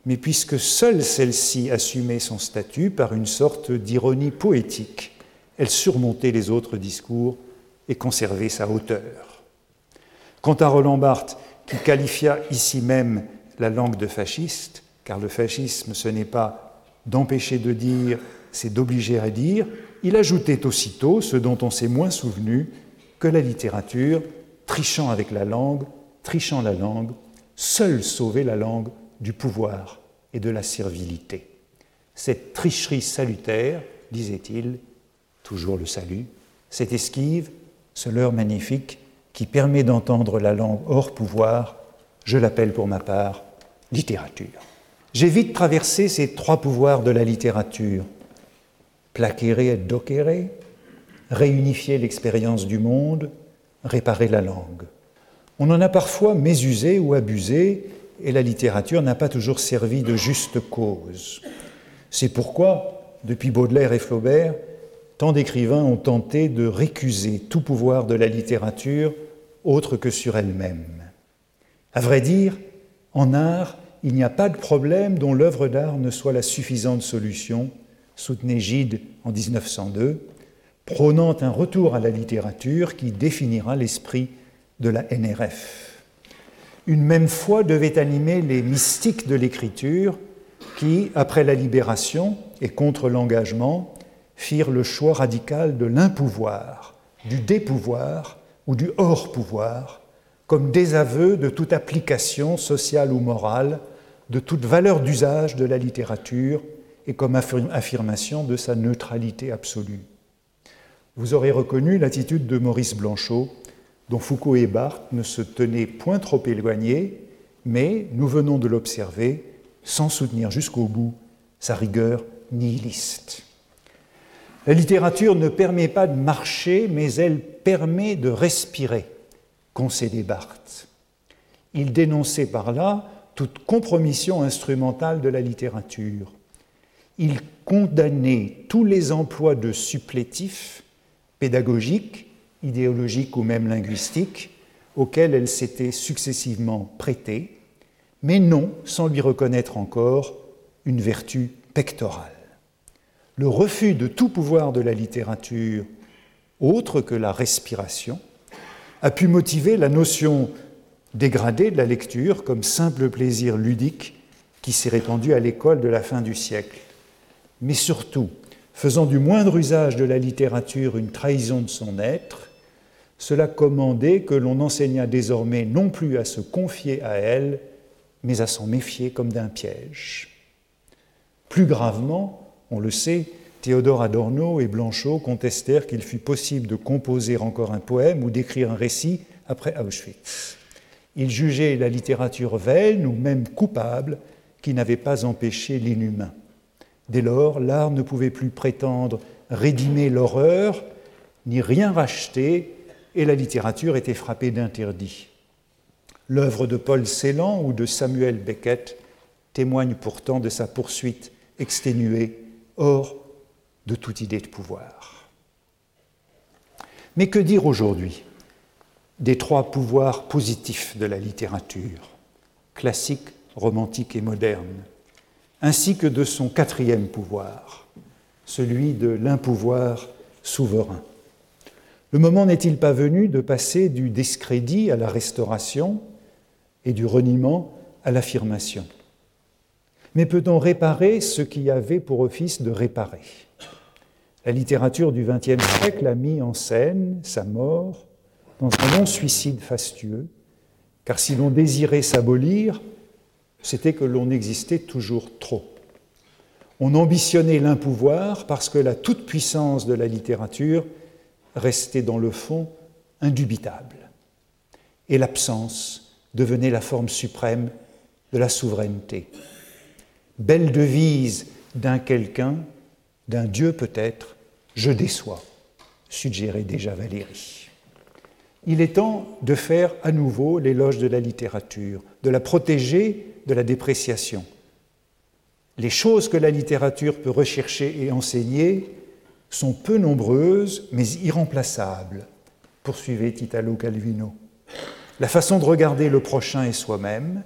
mais puisque seule celle-ci assumait son statut par une sorte d'ironie poétique, elle surmontait les autres discours et conservait sa hauteur. Quant à Roland Barthes, qui qualifia ici même la langue de fasciste, car le fascisme ce n'est pas d'empêcher de dire, c'est d'obliger à dire, il ajoutait aussitôt, ce dont on s'est moins souvenu, que la littérature trichant avec la langue, trichant la langue, seule sauver la langue du pouvoir et de la servilité. Cette tricherie salutaire, disait-il, toujours le salut, cette esquive, ce leurre magnifique qui permet d'entendre la langue hors pouvoir, je l'appelle pour ma part littérature. J'ai vite traversé ces trois pouvoirs de la littérature, plaquer et docere, réunifier l'expérience du monde, réparer la langue. On en a parfois mésusé ou abusé, et la littérature n'a pas toujours servi de juste cause. C'est pourquoi, depuis Baudelaire et Flaubert, tant d'écrivains ont tenté de récuser tout pouvoir de la littérature autre que sur elle-même. À vrai dire, en art, il n'y a pas de problème dont l'œuvre d'art ne soit la suffisante solution, soutenait Gide en 1902, prônant un retour à la littérature qui définira l'esprit de la NRF. Une même foi devait animer les mystiques de l'écriture qui, après la libération et contre l'engagement, firent le choix radical de l'impouvoir, du dépouvoir ou du hors-pouvoir, comme désaveu de toute application sociale ou morale, de toute valeur d'usage de la littérature et comme affirmation de sa neutralité absolue. Vous aurez reconnu l'attitude de Maurice Blanchot, dont Foucault et Barthes ne se tenaient point trop éloignés, mais nous venons de l'observer sans soutenir jusqu'au bout sa rigueur nihiliste. La littérature ne permet pas de marcher, mais elle permet de respirer, concédait Barthes. Il dénonçait par là toute compromission instrumentale de la littérature. Il condamnait tous les emplois de supplétifs pédagogique, idéologique ou même linguistique, auxquelles elle s'était successivement prêtée, mais non sans lui reconnaître encore une vertu pectorale. Le refus de tout pouvoir de la littérature, autre que la respiration, a pu motiver la notion dégradée de la lecture comme simple plaisir ludique qui s'est répandu à l'école de la fin du siècle. Mais surtout, faisant du moindre usage de la littérature une trahison de son être, cela commandait que l'on enseignât désormais non plus à se confier à elle, mais à s'en méfier comme d'un piège. Plus gravement, on le sait, Théodore Adorno et Blanchot contestèrent qu'il fût possible de composer encore un poème ou d'écrire un récit après Auschwitz. Ils jugeaient la littérature vaine ou même coupable qui n'avait pas empêché l'inhumain. Dès lors, l'art ne pouvait plus prétendre rédimer l'horreur, ni rien racheter, et la littérature était frappée d'interdits. L'œuvre de Paul Celan ou de Samuel Beckett témoigne pourtant de sa poursuite exténuée hors de toute idée de pouvoir. Mais que dire aujourd'hui des trois pouvoirs positifs de la littérature, classique, romantique et moderne, ainsi que de son quatrième pouvoir, celui de l'impouvoir souverain? Le moment n'est-il pas venu de passer du discrédit à la restauration et du reniement à l'affirmation? Mais peut-on réparer ce qui avait pour office de réparer? La littérature du XXe siècle a mis en scène sa mort dans un long suicide fastueux, car si l'on désirait s'abolir, c'était que l'on existait toujours trop. On ambitionnait l'impouvoir parce que la toute-puissance de la littérature restait dans le fond indubitable. Et l'absence devenait la forme suprême de la souveraineté. Belle devise d'un quelqu'un d'un Dieu peut-être, je déçois, suggérait déjà Valérie. Il est temps de faire à nouveau l'éloge de la littérature, de la protéger de la dépréciation. Les choses que la littérature peut rechercher et enseigner sont peu nombreuses, mais irremplaçables, poursuivait Italo Calvino. La façon de regarder le prochain et soi-même,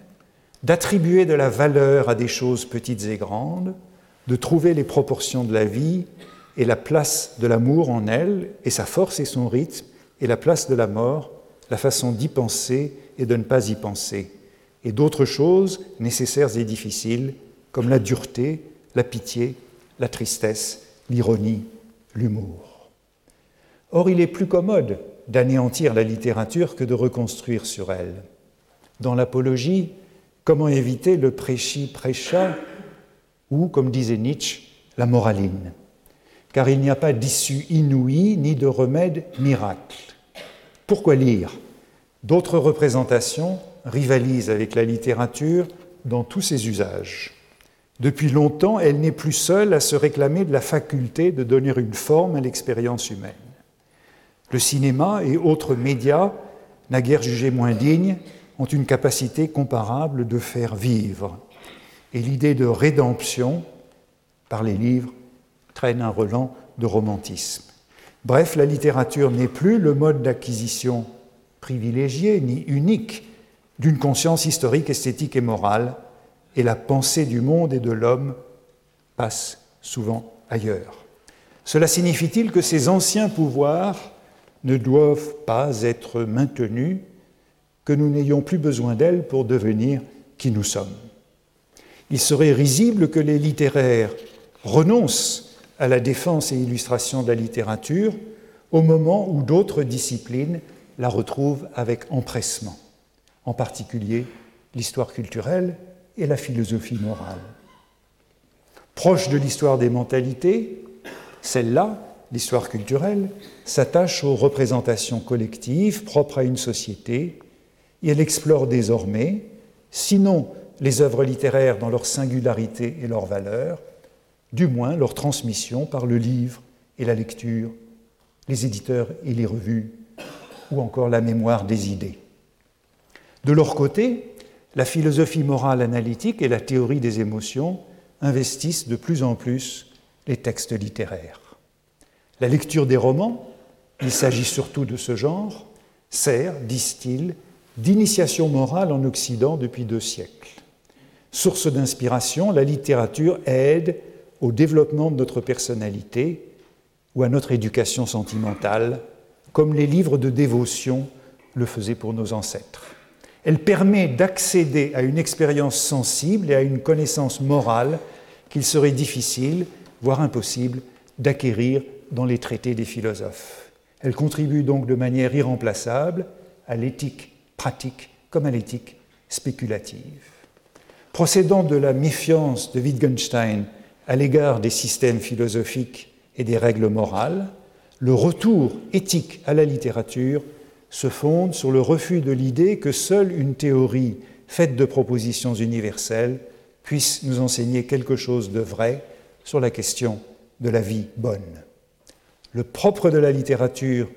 d'attribuer de la valeur à des choses petites et grandes, de trouver les proportions de la vie et la place de l'amour en elle, et sa force et son rythme, et la place de la mort, la façon d'y penser et de ne pas y penser, et d'autres choses nécessaires et difficiles, comme la dureté, la pitié, la tristesse, l'ironie, l'humour. Or, il est plus commode d'anéantir la littérature que de reconstruire sur elle. Dans l'apologie, comment éviter le prêchi-prêcha ou, comme disait Nietzsche, la moraline, car il n'y a pas d'issue inouïe ni de remède miracle. Pourquoi lire? D'autres représentations rivalisent avec la littérature dans tous ses usages. Depuis longtemps, elle n'est plus seule à se réclamer de la faculté de donner une forme à l'expérience humaine. Le cinéma et autres médias, naguère jugés moins dignes, ont une capacité comparable de faire vivre et l'idée de rédemption par les livres traîne un relent de romantisme. Bref, la littérature n'est plus le mode d'acquisition privilégié ni unique d'une conscience historique, esthétique et morale, et la pensée du monde et de l'homme passe souvent ailleurs. Cela signifie-t-il que ces anciens pouvoirs ne doivent pas être maintenus, que nous n'ayons plus besoin d'elles pour devenir qui nous sommes il serait risible que les littéraires renoncent à la défense et illustration de la littérature au moment où d'autres disciplines la retrouvent avec empressement, en particulier l'histoire culturelle et la philosophie morale. Proche de l'histoire des mentalités, celle-là, l'histoire culturelle, s'attache aux représentations collectives propres à une société et elle explore désormais, sinon les œuvres littéraires dans leur singularité et leur valeur, du moins leur transmission par le livre et la lecture, les éditeurs et les revues, ou encore la mémoire des idées. De leur côté, la philosophie morale analytique et la théorie des émotions investissent de plus en plus les textes littéraires. La lecture des romans, il s'agit surtout de ce genre, sert, disent-ils, d'initiation morale en Occident depuis deux siècles. Source d'inspiration, la littérature aide au développement de notre personnalité ou à notre éducation sentimentale, comme les livres de dévotion le faisaient pour nos ancêtres. Elle permet d'accéder à une expérience sensible et à une connaissance morale qu'il serait difficile, voire impossible, d'acquérir dans les traités des philosophes. Elle contribue donc de manière irremplaçable à l'éthique pratique comme à l'éthique spéculative. Procédant de la méfiance de Wittgenstein à l'égard des systèmes philosophiques et des règles morales, le retour éthique à la littérature se fonde sur le refus de l'idée que seule une théorie faite de propositions universelles puisse nous enseigner quelque chose de vrai sur la question de la vie bonne. Le propre de la littérature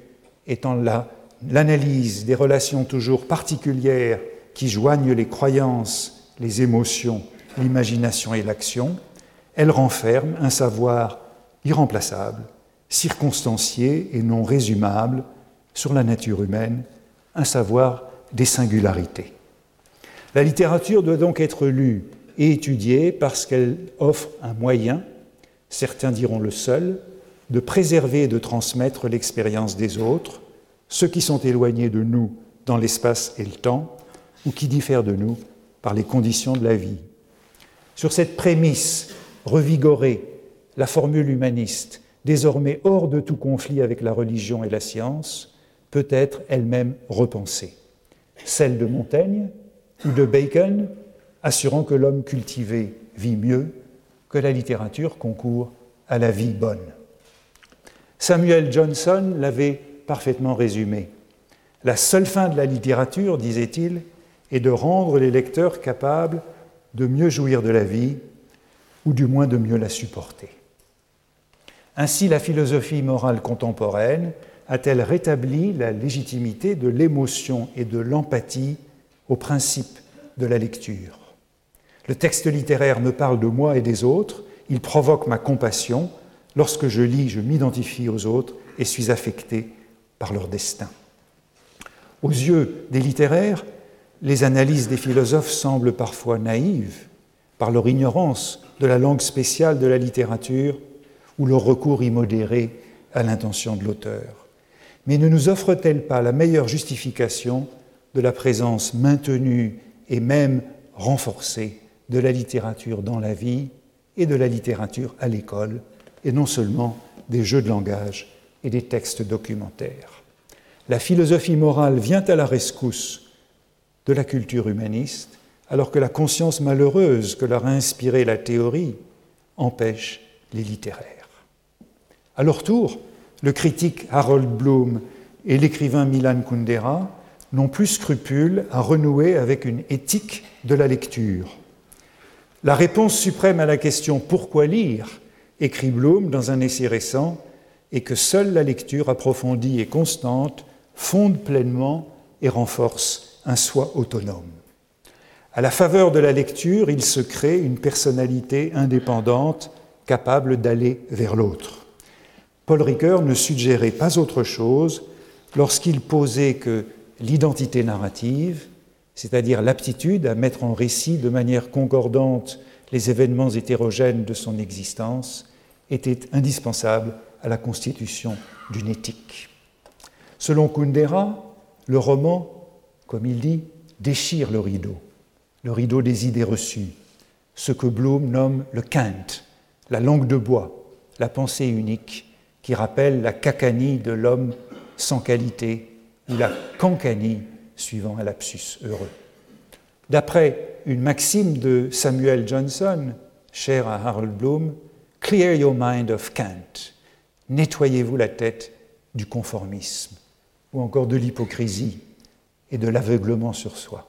étant là l'analyse des relations toujours particulières qui joignent les croyances, les émotions, l'imagination et l'action, elle renferme un savoir irremplaçable, circonstancié et non résumable sur la nature humaine, un savoir des singularités. La littérature doit donc être lue et étudiée parce qu'elle offre un moyen, certains diront le seul, de préserver et de transmettre l'expérience des autres, ceux qui sont éloignés de nous dans l'espace et le temps, ou qui diffèrent de nous par les conditions de la vie. Sur cette prémisse revigorée, la formule humaniste, désormais hors de tout conflit avec la religion et la science, peut être elle-même repensée. Celle de Montaigne ou de Bacon, assurant que l'homme cultivé vit mieux, que la littérature concourt à la vie bonne. Samuel Johnson l'avait parfaitement résumé. La seule fin de la littérature, disait-il, est de rendre les lecteurs capables de mieux jouir de la vie, ou du moins de mieux la supporter. Ainsi, la philosophie morale contemporaine a-t-elle rétabli la légitimité de l'émotion et de l'empathie au principe de la lecture. Le texte littéraire me parle de moi et des autres, il provoque ma compassion. Lorsque je lis, je m'identifie aux autres et suis affecté par leur destin. Aux yeux des littéraires, les analyses des philosophes semblent parfois naïves par leur ignorance de la langue spéciale de la littérature ou leur recours immodéré à l'intention de l'auteur. Mais ne nous offre-t-elle pas la meilleure justification de la présence maintenue et même renforcée de la littérature dans la vie et de la littérature à l'école, et non seulement des jeux de langage et des textes documentaires. La philosophie morale vient à la rescousse de la culture humaniste, alors que la conscience malheureuse que leur a inspiré la théorie empêche les littéraires. À leur tour, le critique Harold Bloom et l'écrivain Milan Kundera n'ont plus scrupule à renouer avec une éthique de la lecture. La réponse suprême à la question pourquoi lire, écrit Bloom dans un essai récent, et que seule la lecture approfondie et constante fonde pleinement et renforce un soi autonome. À la faveur de la lecture, il se crée une personnalité indépendante capable d'aller vers l'autre. Paul Ricoeur ne suggérait pas autre chose lorsqu'il posait que l'identité narrative, c'est-à-dire l'aptitude à mettre en récit de manière concordante les événements hétérogènes de son existence, était indispensable à la constitution d'une éthique. Selon Kundera, le roman, comme il dit, déchire le rideau, le rideau des idées reçues, ce que Bloom nomme le Kant, la langue de bois, la pensée unique, qui rappelle la cacanie de l'homme sans qualité ou la cancanie suivant un lapsus heureux. D'après une maxime de Samuel Johnson, cher à Harold Bloom, Clear your mind of Kant, nettoyez-vous la tête du conformisme ou encore de l'hypocrisie et de l'aveuglement sur soi.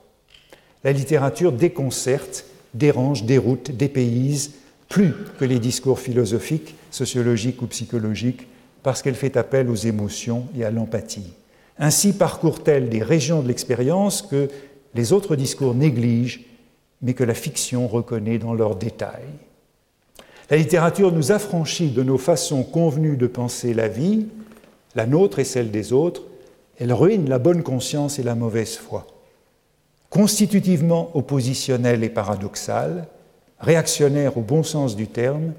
La littérature déconcerte, dérange, déroute, dépayse plus que les discours philosophiques, sociologiques ou psychologiques, parce qu'elle fait appel aux émotions et à l'empathie. Ainsi parcourt-elle des régions de l'expérience que les autres discours négligent, mais que la fiction reconnaît dans leurs détails. La littérature nous affranchit de nos façons convenues de penser la vie, la nôtre et celle des autres, elle ruine la bonne conscience et la mauvaise foi. Constitutivement oppositionnelle et paradoxale, réactionnaire au bon sens du terme,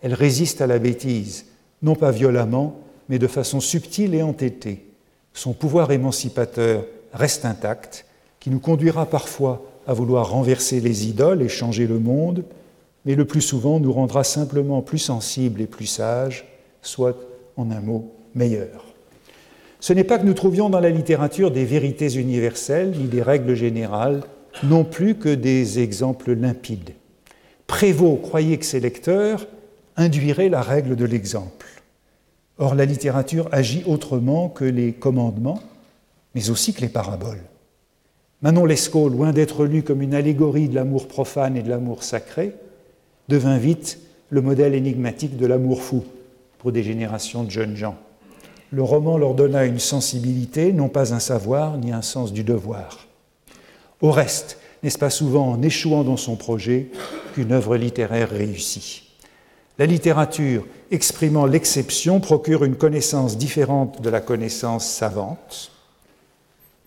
elle résiste à la bêtise, non pas violemment, mais de façon subtile et entêtée. Son pouvoir émancipateur reste intact, qui nous conduira parfois à vouloir renverser les idoles et changer le monde, mais le plus souvent nous rendra simplement plus sensibles et plus sages, soit en un mot meilleurs. Ce n'est pas que nous trouvions dans la littérature des vérités universelles ni des règles générales, non plus que des exemples limpides. Prévost croyait que ses lecteurs induiraient la règle de l'exemple. Or, la littérature agit autrement que les commandements, mais aussi que les paraboles. Manon Lescaut, loin d'être lu comme une allégorie de l'amour profane et de l'amour sacré, devint vite le modèle énigmatique de l'amour fou pour des générations de jeunes gens. Le roman leur donna une sensibilité, non pas un savoir, ni un sens du devoir. Au reste, n'est-ce pas souvent en échouant dans son projet qu'une œuvre littéraire réussit? La littérature, exprimant l'exception, procure une connaissance différente de la connaissance savante,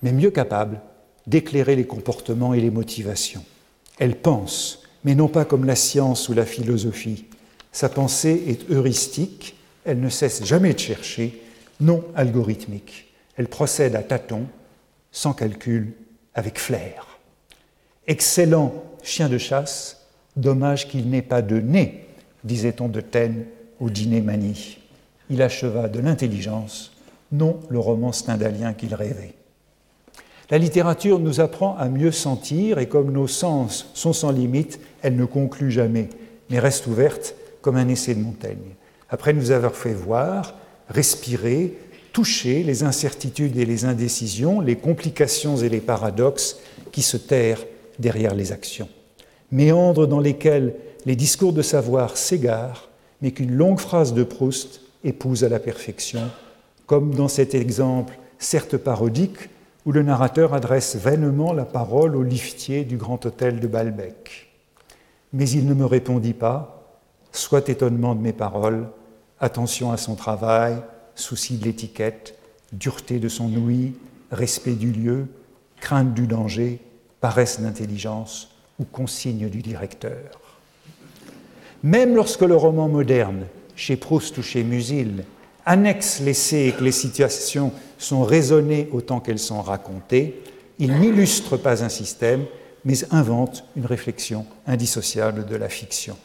mais mieux capable d'éclairer les comportements et les motivations. Elle pense, mais non pas comme la science ou la philosophie. Sa pensée est heuristique, elle ne cesse jamais de chercher, non algorithmique. Elle procède à tâtons, sans calcul, avec flair. Excellent chien de chasse, dommage qu'il n'ait pas de nez, disait-on de Taine au dîner Mani. Il acheva de l'intelligence, non le roman stendhalien qu'il rêvait. La littérature nous apprend à mieux sentir et comme nos sens sont sans limite, elle ne conclut jamais, mais reste ouverte comme un essai de Montaigne. Après nous avoir fait voir, respirer, toucher les incertitudes et les indécisions, les complications et les paradoxes qui se terrent derrière les actions. Méandres dans lesquels les discours de savoir s'égarent, mais qu'une longue phrase de Proust épouse à la perfection, comme dans cet exemple certes parodique où le narrateur adresse vainement la parole au liftier du grand hôtel de Balbec. Mais il ne me répondit pas, soit étonnement de mes paroles, attention à son travail, souci de l'étiquette, dureté de son ouïe, respect du lieu, crainte du danger, paresse d'intelligence ou consigne du directeur. Même lorsque le roman moderne, chez Proust ou chez Musil, annexe l'essai et que les situations sont raisonnées autant qu'elles sont racontées, il n'illustre pas un système, mais invente une réflexion indissociable de la fiction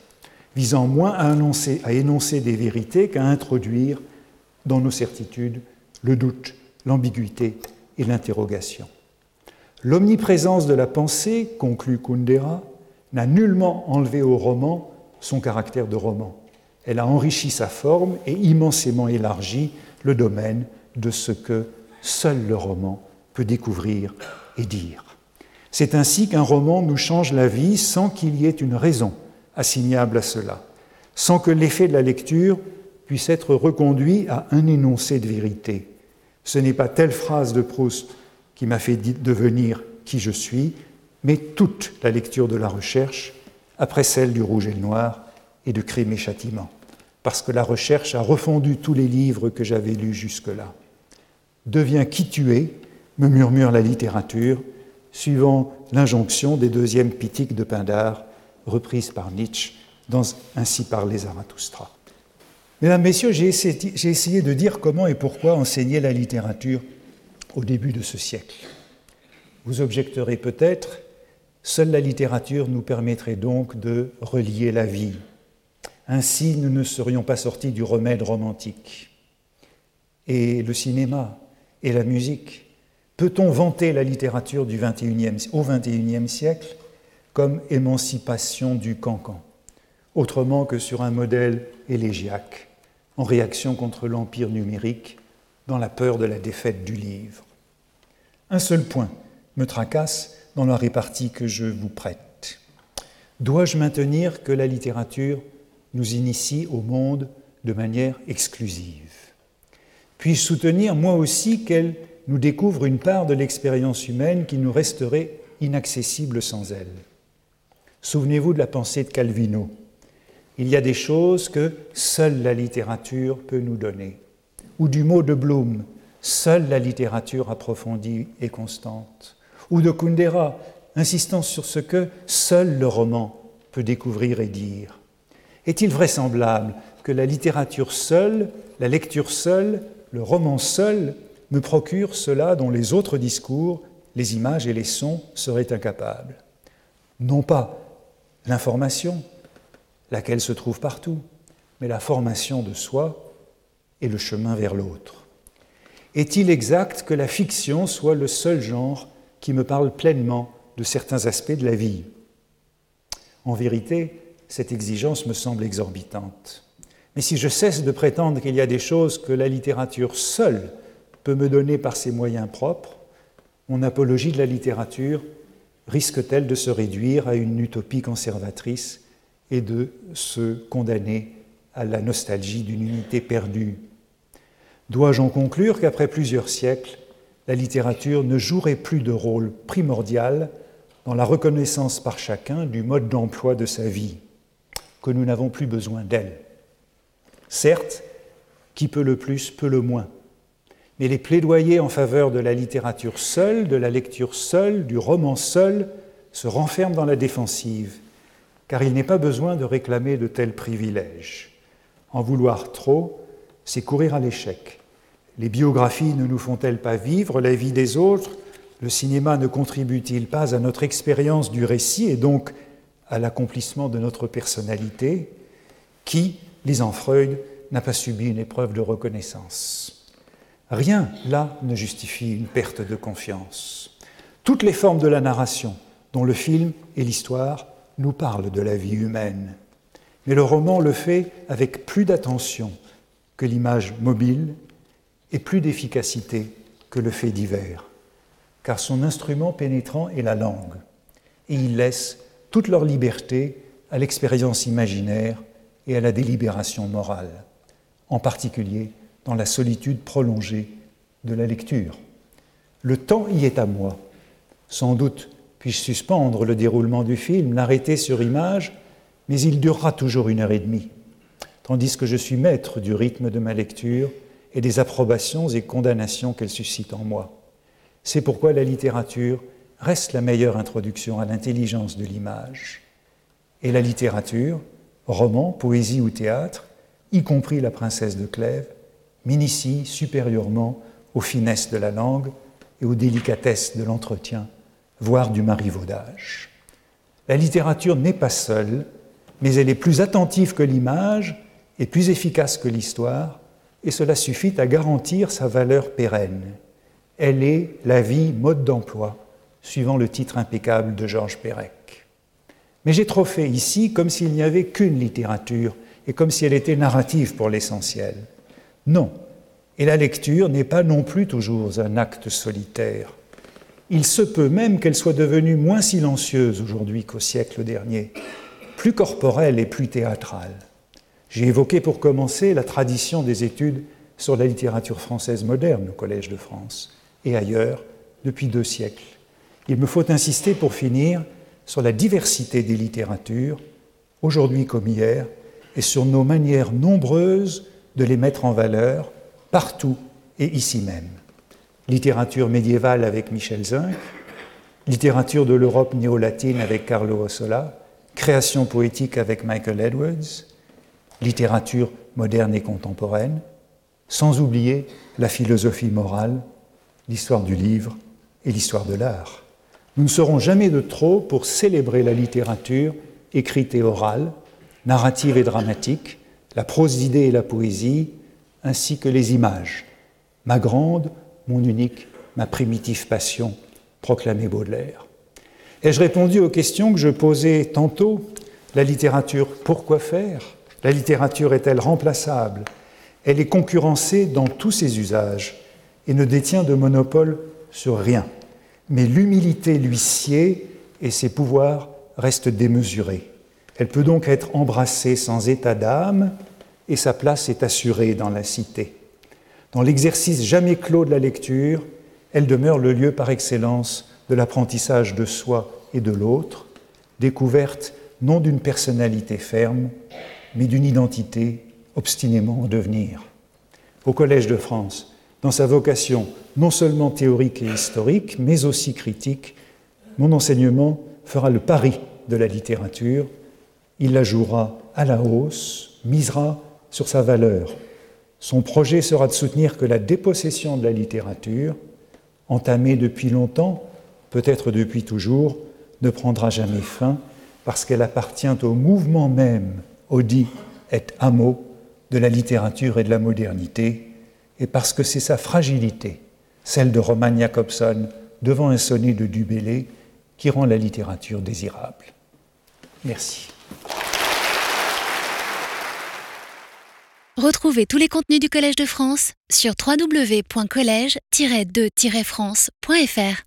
visant moins à, à énoncer des vérités qu'à introduire dans nos certitudes le doute, l'ambiguïté et l'interrogation. L'omniprésence de la pensée, conclut Kundera, n'a nullement enlevé au roman son caractère de roman. Elle a enrichi sa forme et immensément élargi le domaine de ce que seul le roman peut découvrir et dire. C'est ainsi qu'un roman nous change la vie sans qu'il y ait une raison assignable à cela, sans que l'effet de la lecture puisse être reconduit à un énoncé de vérité. Ce n'est pas telle phrase de Proust qui m'a fait devenir qui je suis, mais toute la lecture de la recherche, après celle du rouge et le noir et de crime et châtiment, parce que la recherche a refondu tous les livres que j'avais lus jusque-là. Deviens qui tu es, me murmure la littérature, suivant l'injonction des deuxièmes pitiques de Pindare reprise par Nietzsche dans Ainsi parlait Zarathustra. Mesdames, Messieurs, j'ai essayé, de dire comment et pourquoi enseigner la littérature au début de ce siècle. Vous objecterez peut-être, seule la littérature nous permettrait donc de relier la vie. Ainsi, nous ne serions pas sortis du remède romantique. Et le cinéma et la musique, peut-on vanter la littérature du 21e, au XXIe siècle comme émancipation du cancan, autrement que sur un modèle élégiaque, en réaction contre l'empire numérique, dans la peur de la défaite du livre? Un seul point me tracasse dans la répartie que je vous prête. Dois-je maintenir que la littérature nous initie au monde de manière exclusive Puis-je soutenir moi aussi qu'elle nous découvre une part de l'expérience humaine qui nous resterait inaccessible sans elle? Souvenez-vous de la pensée de Calvino. Il y a des choses que seule la littérature peut nous donner. Ou du mot de Bloom, seule la littérature approfondie et constante. Ou de Kundera, insistant sur ce que seul le roman peut découvrir et dire. Est-il vraisemblable que la littérature seule, la lecture seule, le roman seul me procure cela dont les autres discours, les images et les sons seraient incapables? Non pas l'information, laquelle se trouve partout, mais la formation de soi et le chemin vers l'autre. Est-il exact que la fiction soit le seul genre qui me parle pleinement de certains aspects de la vie? En vérité, cette exigence me semble exorbitante. Mais si je cesse de prétendre qu'il y a des choses que la littérature seule peut me donner par ses moyens propres, mon apologie de la littérature risque-t-elle de se réduire à une utopie conservatrice et de se condamner à la nostalgie d'une unité perdue? Dois-je en conclure qu'après plusieurs siècles, la littérature ne jouerait plus de rôle primordial dans la reconnaissance par chacun du mode d'emploi de sa vie, nous n'avons plus besoin d'elle Certes, qui peut le plus peut le moins, mais les plaidoyers en faveur de la littérature seule, de la lecture seule, du roman seul, se renferment dans la défensive, car il n'est pas besoin de réclamer de tels privilèges. En vouloir trop, c'est courir à l'échec. Les biographies ne nous font-elles pas vivre la vie des autres? Le cinéma ne contribue-t-il pas à notre expérience du récit et donc à l'accomplissement de notre personnalité Qui, lisant Freud, n'a pas subi une épreuve de reconnaissance Rien, là, ne justifie une perte de confiance. Toutes les formes de la narration, dont le film et l'histoire, nous parlent de la vie humaine. Mais le roman le fait avec plus d'attention que l'image mobile et plus d'efficacité que le fait divers, car son instrument pénétrant est la langue, et il laisse toute leur liberté à l'expérience imaginaire et à la délibération morale, en particulier dans la solitude prolongée de la lecture. Le temps y est à moi. Sans doute puis-je suspendre le déroulement du film, l'arrêter sur image, mais il durera toujours une heure et demie, tandis que je suis maître du rythme de ma lecture et des approbations et condamnations qu'elle suscite en moi. C'est pourquoi la littérature reste la meilleure introduction à l'intelligence de l'image. Et la littérature, roman, poésie ou théâtre, y compris La princesse de Clèves, m'initie supérieurement aux finesses de la langue et aux délicatesses de l'entretien, voire du marivaudage. La littérature n'est pas seule, mais elle est plus attentive que l'image et plus efficace que l'histoire, et cela suffit à garantir sa valeur pérenne. Elle est la vie mode d'emploi, suivant le titre impeccable de Georges Perec. Mais j'ai trop fait ici comme s'il n'y avait qu'une littérature et comme si elle était narrative pour l'essentiel. Non, et la lecture n'est pas non plus toujours un acte solitaire. Il se peut même qu'elle soit devenue moins silencieuse aujourd'hui qu'au siècle dernier, plus corporelle et plus théâtrale. J'ai évoqué pour commencer la tradition des études sur la littérature française moderne au Collège de France et ailleurs depuis deux siècles. Il me faut insister pour finir sur la diversité des littératures, aujourd'hui comme hier, et sur nos manières nombreuses de les mettre en valeur partout et ici même. Littérature médiévale avec Michel Zinc, littérature de l'Europe néo-latine avec Carlo Ossola, création poétique avec Michael Edwards, littérature moderne et contemporaine, sans oublier la philosophie morale, l'histoire du livre et l'histoire de l'art. Nous ne serons jamais de trop pour célébrer la littérature écrite et orale, narrative et dramatique, la prose d'idées et la poésie, ainsi que les images. Ma grande, mon unique, ma primitive passion, proclamait Baudelaire. Ai-je répondu aux questions que je posais tantôt? La littérature, pourquoi faire? La littérature est-elle remplaçable? Elle est concurrencée dans tous ses usages et ne détient de monopole sur rien mais l'humilité lui sied et ses pouvoirs restent démesurés. Elle peut donc être embrassée sans état d'âme et sa place est assurée dans la cité. Dans l'exercice jamais clos de la lecture, elle demeure le lieu par excellence de l'apprentissage de soi et de l'autre, découverte non d'une personnalité ferme, mais d'une identité obstinément en devenir. Au Collège de France, dans sa vocation non seulement théorique et historique, mais aussi critique, mon enseignement fera le pari de la littérature, il la jouera à la hausse, misera sur sa valeur. Son projet sera de soutenir que la dépossession de la littérature, entamée depuis longtemps, peut-être depuis toujours, ne prendra jamais fin parce qu'elle appartient au mouvement même, audi et amo, de la littérature et de la modernité, et parce que c'est sa fragilité, celle de Roman Jacobson devant un sonnet de Dubélé, qui rend la littérature désirable. Merci. Retrouvez tous les contenus du Collège de France sur www.colège-2-france.fr.